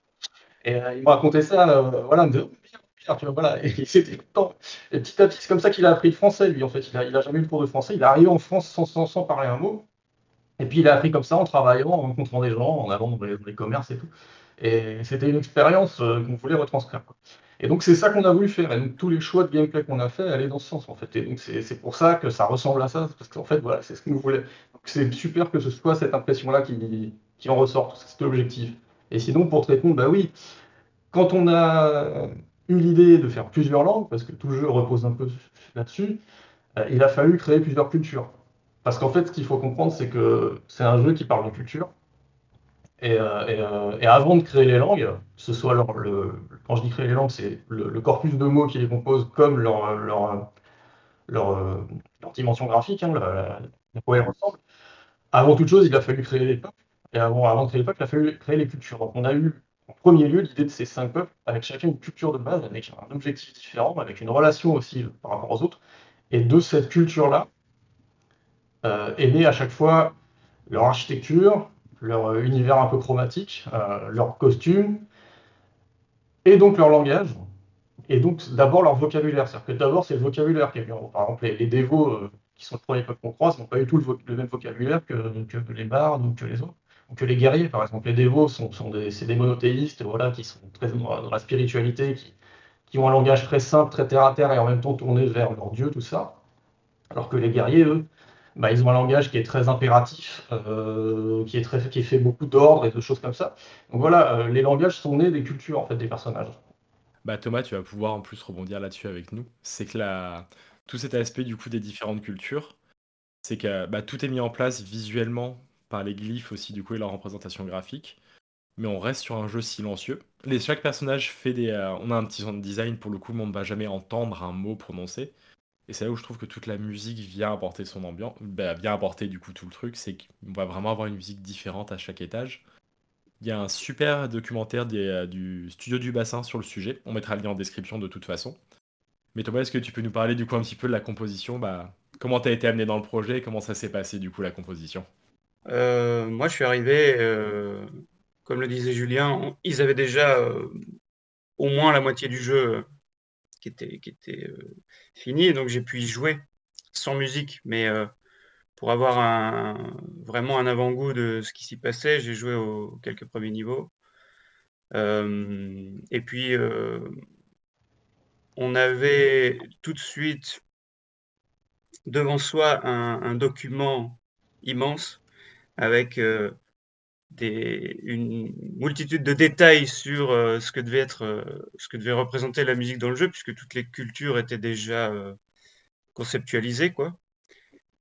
Et euh, il me racontait ça, euh, voilà, me tu vois, voilà, et c'était content. Et petit à petit, c'est comme ça qu'il a appris le français, lui, en fait. Il a, jamais eu le cours de français. Il est arrivé en France sans, sans, parler un mot. Et puis, il a appris comme ça en travaillant, en rencontrant des gens, en allant dans les, commerces et tout. Et c'était une expérience euh, qu'on voulait retranscrire. Et donc, c'est ça qu'on a voulu faire. Et donc, tous les choix de gameplay qu'on a fait allaient dans ce sens, en fait. Et donc, c'est pour ça que ça ressemble à ça, parce qu'en fait, voilà, c'est ce qu'on voulait. Donc, c'est super que ce soit cette impression-là qui, qui en ressort, c'est l'objectif. Et sinon, pour te répondre, bah oui, quand on a eu l'idée de faire plusieurs langues, parce que tout jeu repose un peu là-dessus, euh, il a fallu créer plusieurs cultures. Parce qu'en fait, ce qu'il faut comprendre, c'est que c'est un jeu qui parle de culture. Et, euh, euh, avant de créer les langues, ce soit le, quand je dis créer les langues, c'est le, corpus de mots qui les compose comme leur, dimension graphique, hein, quoi elles ressemblent. Avant toute chose, il a fallu créer les peuples. Et avant, avant de créer les peuples, il a fallu créer les cultures. On a eu en premier lieu l'idée de ces cinq peuples, avec chacun une culture de base, avec un objectif différent, avec une relation aussi par rapport aux autres. Et de cette culture-là euh, est né à chaque fois leur architecture, leur univers un peu chromatique, euh, leur costume, et donc leur langage, et donc d'abord leur vocabulaire. C'est-à-dire que d'abord c'est le vocabulaire qui est bien. Par exemple, les, dévots euh, qui sont le premier peuple qu'on croise n'ont pas du tout le, même vocabulaire que, que les bardes ou que les autres que les guerriers, par exemple. Les dévots sont, des, c'est des monothéistes voilà, qui sont très dans la spiritualité, qui, ont un langage très simple, très terre à terre et en même temps tourné vers leur Dieu, tout ça. Alors que les guerriers, eux, bah, ils ont un langage qui est très impératif, euh, qui, est très, qui fait beaucoup d'ordre et de choses comme ça. Donc voilà, euh, les langages sont nés des cultures en fait des personnages. Bah Thomas, tu vas pouvoir en plus rebondir là-dessus avec nous. C'est que la... tout cet aspect du coup des différentes cultures, c'est que bah, tout est mis en place visuellement par les glyphes aussi du coup et leur représentation graphique. Mais on reste sur un jeu silencieux. Les, chaque personnage fait des... euh, on a un petit sound design, pour le coup, le monde ne va jamais entendre un mot prononcé. Et c'est là où je trouve que toute la musique vient apporter son ambiance, bah, vient apporter du coup tout le truc, c'est qu'on va vraiment avoir une musique différente à chaque étage. Il y a un super documentaire euh, du studio du bassin sur le sujet. On mettra le lien en description de toute façon. Mais Thomas, est-ce que tu peux nous parler du coup un petit peu de la composition? Bah, Comment tu as été amené dans le projet? Comment ça s'est passé du coup la composition? Euh, moi, je suis arrivé, euh, comme le disait Julien, ils avaient déjà euh, au moins la moitié du jeu qui était, fini, donc j'ai pu y jouer sans musique, mais pour avoir vraiment un avant-goût de ce qui s'y passait, j'ai joué aux quelques premiers niveaux. Et puis, on avait tout de suite devant soi un document immense avec euh, une multitude de détails sur euh, ce que devait être, euh, ce que devait représenter la musique dans le jeu, puisque toutes les cultures étaient déjà conceptualisées, quoi.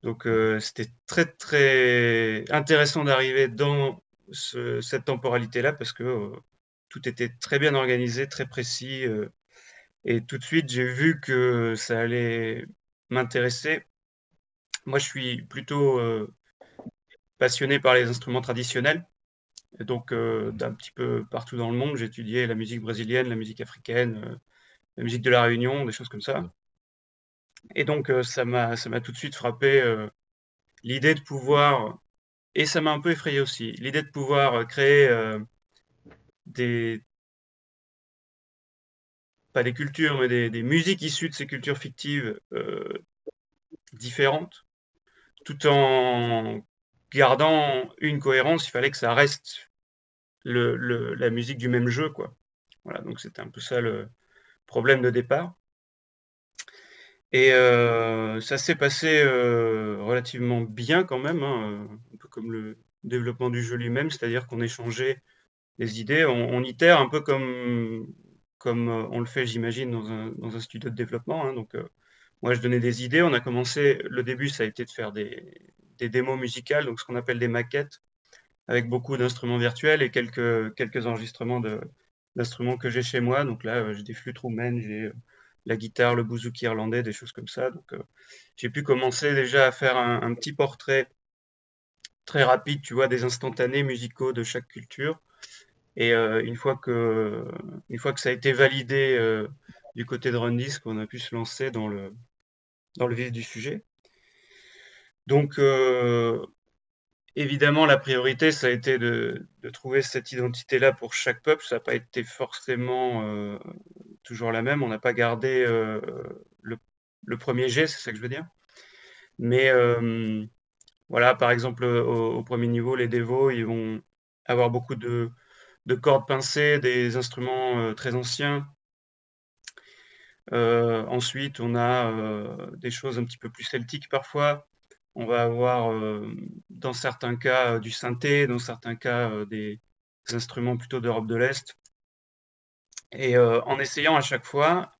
Donc c'était très très intéressant d'arriver dans ce- cette temporalité-là parce que tout était très bien organisé, très précis, et tout de suite j'ai vu que ça allait m'intéresser. Moi, je suis plutôt passionné par les instruments traditionnels. Donc, euh, d'un petit peu partout dans le monde, j'ai étudié la musique brésilienne, la musique africaine, euh, la musique de la Réunion, des choses comme ça. Et donc, euh, ça m'a, tout de suite frappé l'idée de pouvoir, et ça m'a un peu effrayé aussi, l'idée de pouvoir créer des, pas des cultures, mais des, musiques issues de ces cultures fictives différentes, tout en gardant une cohérence. Il fallait que ça reste la musique du même jeu, quoi. Voilà, donc c'était un peu ça le problème de départ. Et euh, ça s'est passé euh, relativement bien quand même, hein, euh, un peu comme le développement du jeu lui-même, c'est-à-dire qu'on échangeait des idées, on, itère un peu comme, comme on le fait, j'imagine, dans un, studio de développement. hein. donc, moi, je donnais des idées. On a commencé, le début, ça a été de faire des, des démos musicales, donc ce qu'on appelle des maquettes, avec beaucoup d'instruments virtuels et quelques, quelques enregistrements d'instruments que j'ai chez moi. Donc là, euh, j'ai des flûtes roumaines, j'ai euh, la guitare, le bouzouki irlandais, des choses comme ça. Donc, euh, j'ai pu commencer déjà à faire un, petit portrait très rapide, tu vois, des instantanés musicaux de chaque culture. Et une fois que, une fois que ça a été validé du côté de Rundisk, on a pu se lancer dans le, dans le vif du sujet. Donc, euh, évidemment, la priorité, ça a été de, trouver cette identité-là pour chaque peuple. Ça n'a pas été forcément euh, toujours la même. On n'a pas gardé euh, le, premier G, c'est ça que je veux dire. Mais voilà, par exemple, au, premier niveau, les dévots, ils vont avoir beaucoup de, de cordes pincées, des instruments très anciens. Ensuite, on a des choses un petit peu plus celtiques parfois. On va avoir, euh, dans certains cas, euh, du synthé, dans certains cas, euh, des, instruments plutôt d'Europe de l'Est. Et en essayant à chaque fois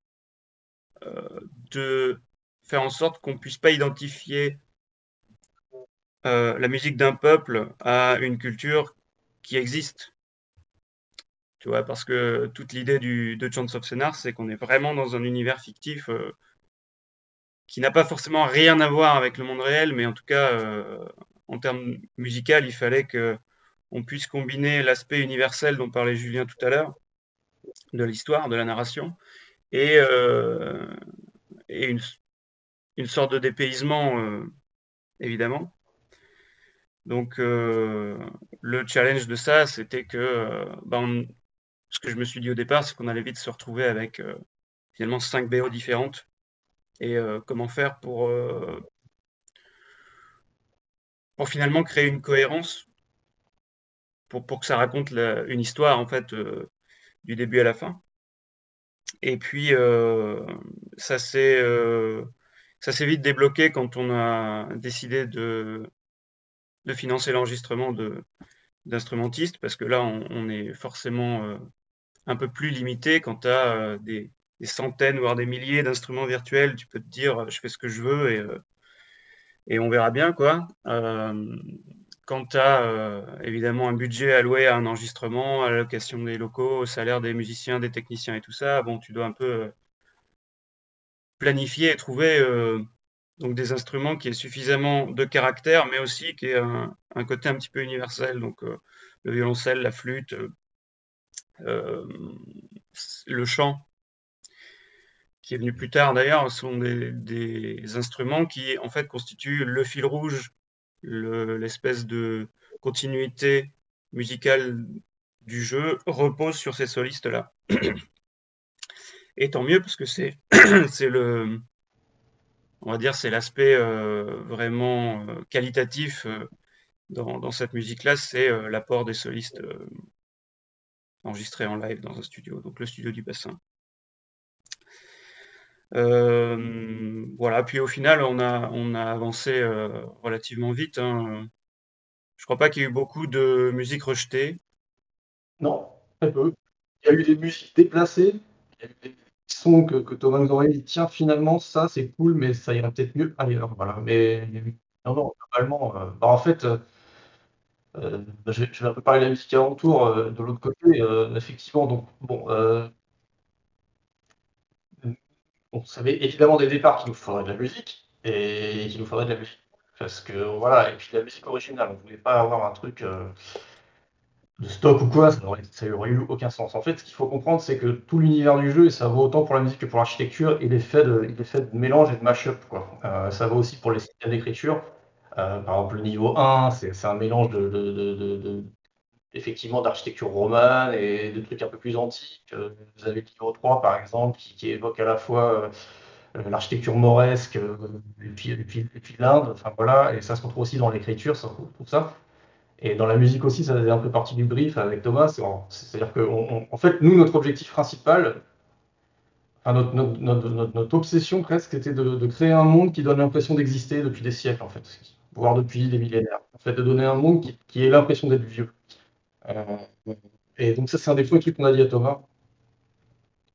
de faire en sorte qu'on puisse pas identifier la musique d'un peuple à une culture qui existe. Tu vois, parce que toute l'idée de Chants of Scénar, c'est qu'on est vraiment dans un univers fictif qui n'a pas forcément rien à voir avec le monde réel, mais en tout cas, euh, en termes musical, il fallait que on puisse combiner l'aspect universel dont parlait Julien tout à l'heure, de l'histoire, de la narration, et, euh, une, sorte de dépaysement, euh, évidemment. Donc, le challenge de ça, c'était que, ben, ce que je me suis dit au départ, c'est qu'on allait vite se retrouver avec finalement 5 BO différentes. Et euh, comment faire pour, euh, pour finalement créer une cohérence, pour, que ça raconte une histoire, en fait, euh, du début à la fin. Et puis, ça s'est vite débloqué quand on a décidé de, financer l'enregistrement d'instrumentistes, parce que là, on, est forcément un peu plus limité quand tu as des, centaines, voire des milliers d'instruments virtuels. Tu peux te dire, je fais ce que je veux et, et on verra bien. quoi. quand tu as évidemment un budget alloué à un enregistrement, à la location des locaux, au salaire des musiciens, des techniciens et tout ça, bon, tu dois un peu planifier et trouver donc des instruments qui aient suffisamment de caractère, mais aussi qui aient un, côté un petit peu universel. Donc le violoncelle, la flûte, euh, le chant, qui est venu plus tard d'ailleurs, sont des, instruments qui en fait constituent le fil rouge, l'espèce de continuité musicale du jeu repose sur ces solistes-là. Et tant mieux parce que c'est [CLEARS THROAT] on va dire, c'est l'aspect euh, vraiment euh, qualitatif dans, cette musique-là, c'est l'apport des solistes enregistré en live dans un studio, donc le studio du bassin. Euh, voilà, puis au final, on a, on a avancé euh, relativement vite. Hein. Je crois pas qu'il y ait eu beaucoup de musique rejetée. Non, très peu. Il y a eu des musiques déplacées. Il y a eu des sons que, Thomas nous aurait dit tiens, finalement, ça c'est cool, mais ça irait peut-être mieux ailleurs. Voilà. Mais non, non, euh, bah, en fait, euh, je, vais, un peu parler de la musique alentour euh, de l'autre côté. Effectivement, donc bon, on savait évidemment dès le départ qu'il nous faudrait de la musique et qu'il nous faudrait de la musique. Parce que voilà, et puis de la musique originale, on ne voulait pas avoir un truc de stock ou quoi, ça n'aurait eu aucun sens. En fait, ce qu'il faut comprendre, c'est que tout l'univers du jeu, et ça vaut autant pour la musique que pour l'architecture, il est fait de, il est fait de mélange et de mash-up. ça vaut aussi pour les systèmes d'écriture. Euh, par exemple, le niveau 1, c'est un mélange de, effectivement d'architecture romane et de trucs un peu plus antiques. Euh, vous avez le niveau 3, par exemple, qui, évoque à la fois euh, l'architecture mauresque et puis, l'Inde. Enfin voilà, et ça se retrouve aussi dans l'écriture, ça tout ça. Et dans la musique aussi, ça faisait un peu partie du brief avec Thomas. C'est-à-dire que, en fait, nous, notre objectif principal, notre, notre, obsession presque, c'était de, créer un monde qui donne l'impression d'exister depuis des siècles, en fait voire depuis des millénaires. En fait, de donner un monde qui ait l'impression d'être vieux. Euh, et donc ça, c'est un des premiers trucs qu'on a dit à Thomas.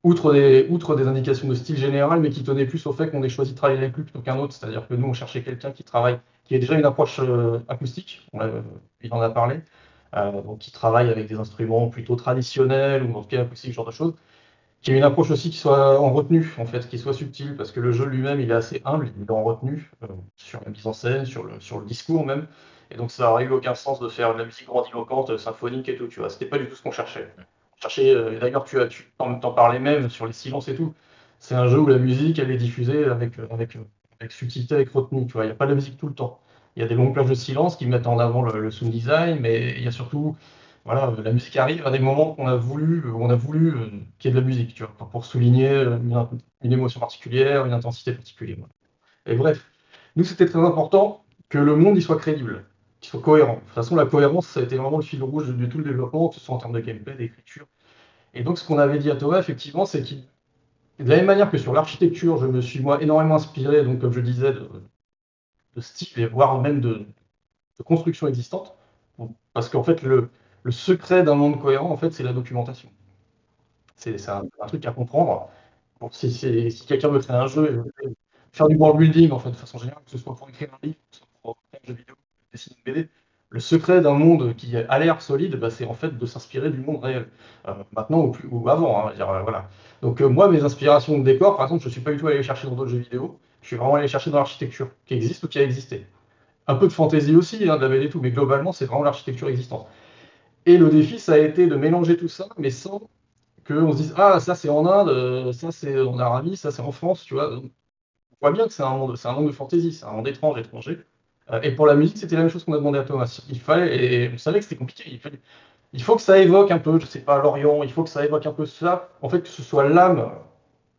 Outre des, indications de style général, mais qui tenait plus au fait qu'on ait choisi de travailler avec lui plutôt qu'un autre. C'est-à-dire que nous, on cherchait quelqu'un qui travaille, qui ait déjà une approche euh, acoustique, il en a parlé, euh, donc qui travaille avec des instruments plutôt traditionnels, ou en tout cas acoustiques, ce genre de choses, qui ait une approche aussi qui soit en retenue, en fait, qui soit subtile, parce que le jeu lui-même, il est assez humble, il est en retenue, sur la mise en scène, sur le discours même, et donc ça n'aurait eu aucun sens de faire de la musique grandiloquente, symphonique et tout, tu vois, c'était pas du tout ce qu'on cherchait. cherchait euh, d'ailleurs, tu, as, tu t'en, parlais même sur les silences et tout, c'est un jeu où la musique, elle est diffusée avec, avec, avec subtilité, avec retenue, tu vois, il n'y a pas de musique tout le temps. Il y a des longues plages de silence qui mettent en avant le, le sound design, mais il y a surtout voilà, la musique arrive à des moments qu'on a voulu, on a voulu euh, qu'il y ait de la musique, tu vois, pour souligner euh, une, émotion particulière, une intensité particulière. Et bref, nous c'était très important que le monde y soit crédible, qu'il soit cohérent. De toute façon, la cohérence, ça a été vraiment le fil rouge de, tout le développement, que ce soit en termes de gameplay, d'écriture. Et donc, ce qu'on avait dit à Thomas, effectivement, c'est qu'il, de la même manière que sur l'architecture, je me suis moi énormément inspiré, donc comme je disais, de, style et voire même de, de construction existante, parce qu'en fait, le, secret d'un monde cohérent, en fait, c'est la documentation. C'est un, truc à comprendre. si, si quelqu'un veut créer un jeu et faire du world building, en fait, de façon générale, que ce soit pour écrire un livre, que ce soit pour faire un jeu vidéo, le secret d'un monde qui a l'air solide, bah, c'est en fait de s'inspirer du monde réel. Euh, maintenant ou, plus, ou avant. Hein, euh, voilà. Donc euh, moi, mes inspirations de décor, par exemple, je ne suis pas du tout allé chercher dans d'autres jeux vidéo. Je suis vraiment allé chercher dans l'architecture qui existe ou qui a existé. Un peu de fantaisie aussi, hein, de la BD et tout, mais globalement, c'est vraiment l'architecture existante. Et le défi, ça a été de mélanger tout ça, mais sans qu'on se dise Ah, ça c'est en Inde, ça c'est en Arabie, ça c'est en France, tu vois. On voit bien que c'est un monde, c'est un monde de fantaisie, c'est un monde étrange, étranger. Euh, et pour la musique, c'était la même chose qu'on a demandé à Thomas. Il fallait, et on savait que c'était compliqué, il, faut que ça évoque un peu, je sais pas, l'Orient, il faut que ça évoque un peu ça, en fait, que ce soit l'âme,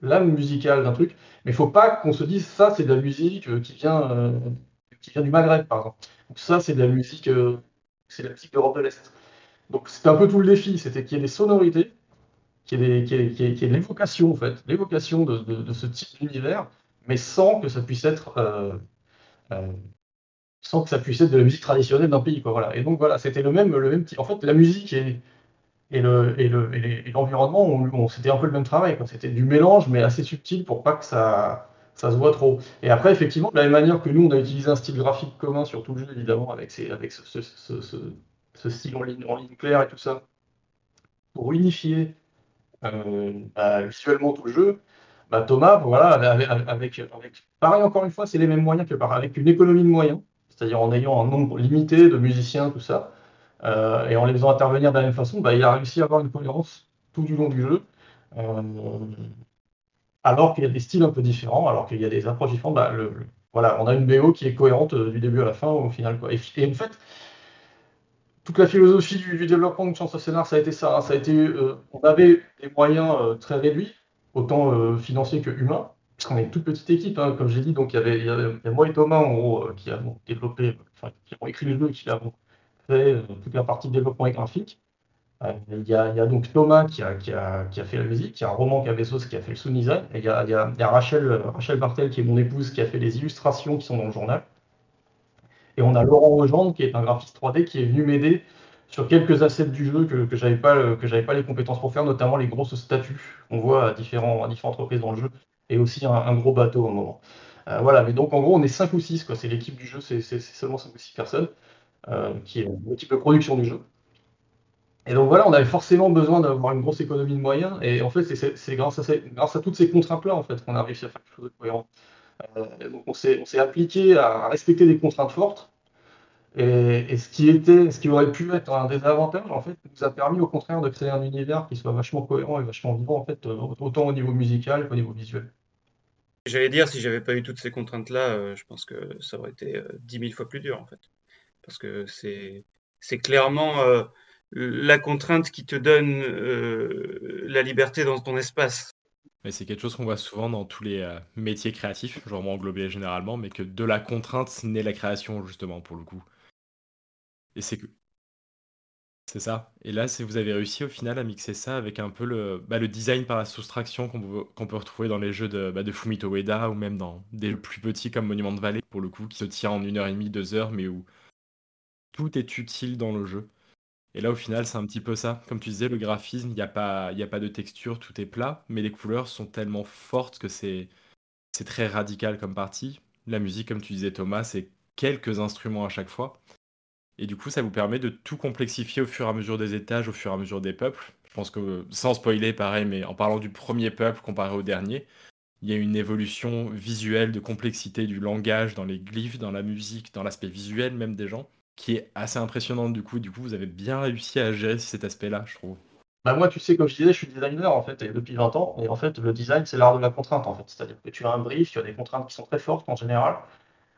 l'âme musicale d'un truc, mais il faut pas qu'on se dise ça c'est de la musique euh, qui vient, qui vient du Maghreb, par exemple. Ça c'est de la musique, c'est la musique d'Europe de l'Est. Donc c'était un peu tout le défi, c'était qu'il y ait des sonorités, qu'il y ait, de l'évocation en fait, l'évocation de, ce type d'univers, mais sans que ça puisse être euh, euh, sans que ça puisse être de la musique traditionnelle d'un pays. Quoi, voilà. Et donc voilà, c'était le même, le même En fait, la musique et et le et l'environnement, on, c'était un peu le même travail. C'était du mélange, mais assez subtil pour pas que ça ça se voit trop. Et après, effectivement, de la même manière que nous, on a utilisé un style graphique commun sur tout le jeu, évidemment, avec, avec ce, ce, style en ligne, en ligne claire et tout ça, pour unifier euh, bah, visuellement tout le jeu, bah, Thomas, voilà, avec, avec, pareil encore une fois, c'est les mêmes moyens que par, avec une économie de moyens, c'est-à-dire en ayant un nombre limité de musiciens, tout ça, euh, et en les faisant intervenir de la même façon, bah, il a réussi à avoir une cohérence tout du long du jeu. Euh, alors qu'il y a des styles un peu différents, alors qu'il y a des approches différentes, bah, le, voilà, on a une BO qui est cohérente euh, du début à la fin au final. Quoi. Et, en fait, toute la philosophie du, développement de Chance Scénar, ça a été ça. Hein. ça a été, on avait des moyens très réduits, autant financiers que humains, puisqu'on est une toute petite équipe, hein, comme j'ai dit. Donc il y avait, moi et Thomas en gros euh, qui avons développé, enfin qui ont écrit le jeu, qui avons fait euh, toute la partie de développement graphique. Il y, a, il y, a, donc Thomas qui a, qui, a, qui a, fait la musique, il y a Roman Cabezos qui a fait le sound et il y a, il y Rachel, Rachel Bartel qui est mon épouse qui a fait les illustrations qui sont dans le journal. Et on a Laurent Rogendre qui est un graphiste 3D qui est venu m'aider sur quelques assets du jeu que, que j'avais pas pas les compétences pour faire, notamment les grosses statues qu'on voit à, différents, à différentes reprises dans le jeu, et aussi un, gros bateau au moment. Euh, voilà, mais donc en gros on est 5 ou 6, quoi. C'est l'équipe du jeu, c'est seulement 5 ou 6 personnes, euh, qui est l'équipe de production du jeu. Et donc voilà, on avait forcément besoin d'avoir une grosse économie de moyens, et en fait c'est grâce à, à toutes ces contraintes-là en fait qu'on a réussi à faire quelque chose de cohérent. Euh, donc on s'est appliqué à respecter des contraintes fortes, et, ce qui était, ce qui aurait pu être un désavantage, en fait, nous a permis au contraire de créer un univers qui soit vachement cohérent et vachement vivant, en fait, autant au niveau musical qu'au niveau visuel. J'allais dire, si j'avais pas eu toutes ces contraintes-là, euh, je pense que ça aurait été euh, dix mille fois plus dur, en fait. Parce que c'est, clairement la contrainte qui te donne la liberté dans ton espace. Mais c'est quelque chose qu'on voit souvent dans tous les métiers créatifs, genre englobé généralement, mais que de la contrainte naît la création, justement, pour le coup. Et c'est. C'est ça. Et là, c'est vous avez réussi au final à mixer ça avec un peu le, bah, le design par la soustraction qu'on peut, retrouver dans les jeux de, bah, de Fumito Ueda ou même dans des plus petits comme Monument de Vallée, pour le coup, qui se tient en une heure et demie, deux heures, mais où tout est utile dans le jeu. Et là, au final, c'est un petit peu ça. Comme tu disais, le graphisme, il n'y a, pas, a pas de texture, tout est plat, mais les couleurs sont tellement fortes que c'est très radical comme partie. La musique, comme tu disais, Thomas, c'est quelques instruments à chaque fois. Et du coup, ça vous permet de tout complexifier au fur et à mesure des étages, au fur et à mesure des peuples. Je pense que, sans spoiler, pareil, mais en parlant du premier peuple comparé au dernier, il y a une évolution visuelle de complexité du langage dans les glyphes, dans la musique, dans l'aspect visuel même des gens, qui est assez impressionnante du coup. Du coup, vous avez bien réussi à gérer cet aspect-là, je trouve. Bah moi, tu sais, comme je disais, je suis designer en fait, et depuis 20 ans. Et en fait, le design, c'est l'art de la contrainte en fait. C'est-à-dire que tu as un brief, tu as des contraintes qui sont très fortes en général.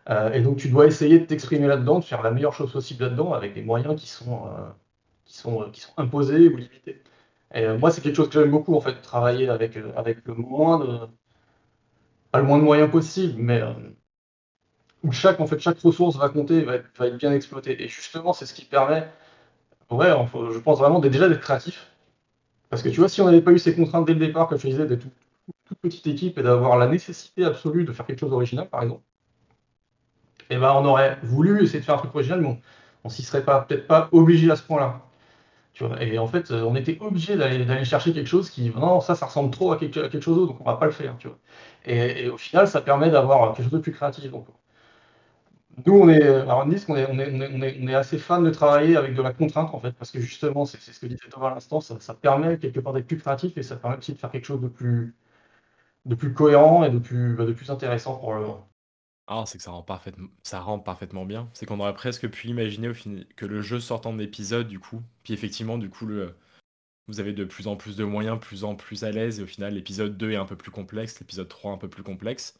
Euh, et donc, tu dois essayer de t'exprimer là-dedans, de faire la meilleure chose possible là-dedans avec des moyens qui sont, euh, qui sont, euh, qui sont imposés ou limités. Et moi, c'est quelque chose que j'aime beaucoup, en fait, travailler avec, avec le moins de. Pas le moins de moyens possible, mais où chaque, en fait, chaque ressource va compter, va être, va être bien exploitée. Et justement, c'est ce qui permet, ouais, je pense vraiment déjà d'être créatif. Parce que tu vois, si on n'avait pas eu ces contraintes dès le départ, comme je disais, d'être toute, toute petite équipe et d'avoir la nécessité absolue de faire quelque chose d'original, par exemple, eh ben, on aurait voulu essayer de faire un truc original, mais on, on s'y serait pas peut-être pas obligé à ce point-là. Et en fait, euh, on était obligé d'aller chercher quelque chose qui, non, ça, ça ressemble trop à quelque, chose d'autre, donc on va pas le faire. Et, au final, ça permet d'avoir quelque chose de plus créatif. Donc, nous, on est, à Rundisk, on est, on, est, assez fan de travailler avec de la contrainte, en fait, parce que justement, c'est ce que disait Thomas à l'instant, ça, permet quelque part d'être plus créatif et ça permet aussi de faire quelque chose de plus, cohérent et de plus, bah, de plus intéressant pour le, ah, c'est que ça rend, parfaitement, ça rend parfaitement bien. C'est qu'on aurait presque pu imaginer que le jeu sortant en épisode, du coup. Puis effectivement, du coup, le, vous avez de plus en plus de moyens, plus en plus à l'aise. Et au final, l'épisode 2 est un peu plus complexe, l'épisode 3 un peu plus complexe.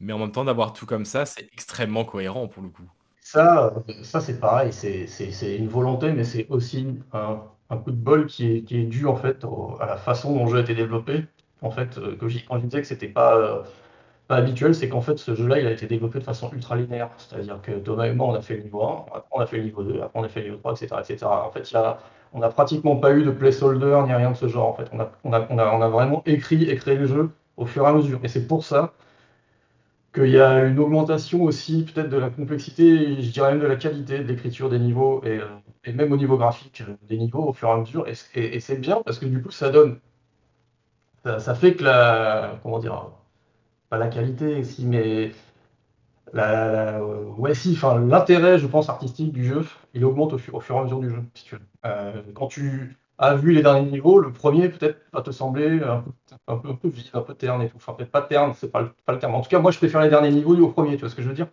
Mais en même temps, d'avoir tout comme ça, c'est extrêmement cohérent pour le coup. Ça, ça c'est pareil, c'est une volonté, mais c'est aussi un, coup de bol qui est, dû en fait à la façon dont le jeu a été développé. En fait, euh, quand je disais que c'était pas. Euh, habituel, c'est qu'en fait, ce jeu-là, il a été développé de façon ultra linéaire. C'est-à-dire que Thomas on a fait le niveau 1, après on a fait le niveau 2, après on a fait le niveau 3, etc. etc. En fait, on n'a pratiquement pas eu de placeholder ni rien de ce genre. En fait, on a, on a, on a, on a vraiment écrit et créé le jeu au fur et à mesure. Et c'est pour ça qu'il y a une augmentation aussi peut-être de la complexité, je dirais même de la qualité de l'écriture des niveaux. Et, euh, et même au niveau graphique des niveaux au fur et à mesure. Et, c'est bien parce que du coup, ça donne. Ça, fait que la. Comment dire Pas la qualité, si, mais. La, ouais, si, enfin, l'intérêt, je pense, artistique du jeu, il augmente au, fur, et à mesure du jeu, si tu veux. quand tu a vu les derniers niveaux, le premier peut-être va te sembler un peu, un peu, un peu un peu terne et tout. Enfin, peut-être pas terne, c'est pas, pas le terme. En tout cas, moi, je préfère les derniers niveaux au premier, tu vois ce que je veux dire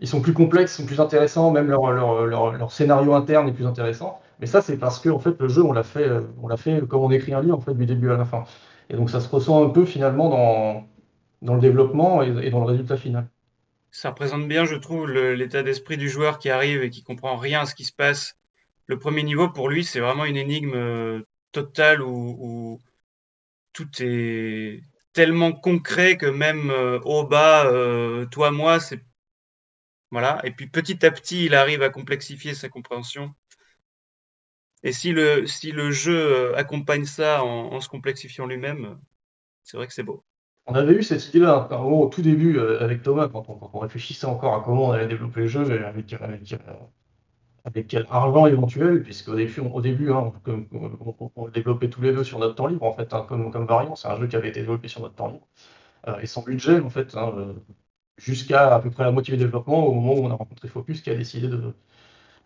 Ils sont plus complexes, sont plus intéressants, même leur, leur, leur, scénario interne est plus intéressant. Mais ça, c'est parce que en fait, le jeu, on l'a fait, on l'a fait comme on écrit un livre, en fait, du début à la fin. Et donc, ça se ressent un peu finalement dans, dans le développement et, dans le résultat final. Ça représente bien, je trouve, l'état d'esprit du joueur qui arrive et qui comprend rien à ce qui se passe le premier niveau, pour lui, c'est vraiment une énigme euh, totale où, tout est tellement concret que même euh, au bas, euh, toi, moi, c'est. Voilà. Et puis petit à petit, il arrive à complexifier sa compréhension. Et si le, si le jeu accompagne ça en, se complexifiant lui-même, c'est vrai que c'est beau. On avait eu cette idée-là au tout début avec Thomas, quand on, réfléchissait encore à comment on allait développer le jeu avec, avec, avec quel argent éventuel, puisqu'au début, au début hein, on, le développait tous les deux sur notre temps libre, en fait, hein, comme, comme variant, c'est un jeu qui avait été développé sur notre temps libre, euh, et sans budget, en fait, hein, euh, jusqu'à à peu près la moitié du développement, au moment où on a rencontré Focus, qui a décidé de,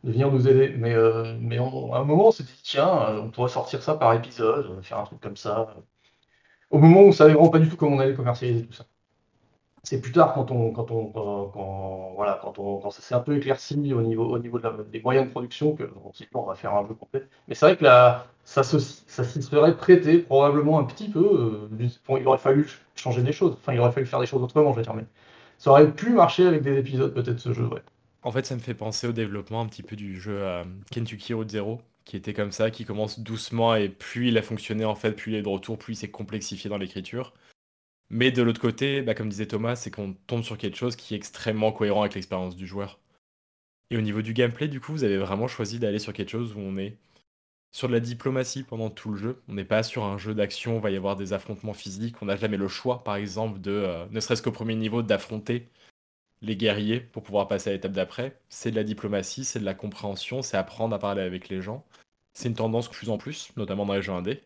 venir nous aider. Mais, euh, mais à un moment, on s'est dit, tiens, on pourrait sortir ça par épisode, faire un truc comme ça. Au moment où on savait vraiment pas du tout comment on allait commercialiser tout ça. C'est plus tard quand on quand on quand, voilà quand on quand ça s'est un peu éclairci au niveau au niveau des moyens de production que on s'est dit on va faire un jeu complet. Mais c'est vrai que là ça se ça s'y serait prêté probablement un petit peu euh, il aurait fallu changer des choses. Enfin il aurait fallu faire des choses autrement je vais dire mais ça aurait pu marcher avec des épisodes peut-être ce jeu ouais. En fait ça me fait penser au développement un petit peu du jeu euh, Kentucky Road Zero qui était comme ça qui commence doucement et plus il a fonctionné en fait plus il est de retour plus il s'est complexifié dans l'écriture mais de l'autre côté, bah, comme disait Thomas, c'est qu'on tombe sur quelque chose qui est extrêmement cohérent avec l'expérience du joueur. Et au niveau du gameplay, du coup, vous avez vraiment choisi d'aller sur quelque chose où on est sur de la diplomatie pendant tout le jeu. On n'est pas sur un jeu d'action, il va y avoir des affrontements physiques. On n'a jamais le choix, par exemple, de, euh, ne serait-ce qu'au premier niveau, d'affronter les guerriers pour pouvoir passer à l'étape d'après. C'est de la diplomatie, c'est de la compréhension, c'est apprendre à parler avec les gens. C'est une tendance de plus en plus, notamment dans les jeux indés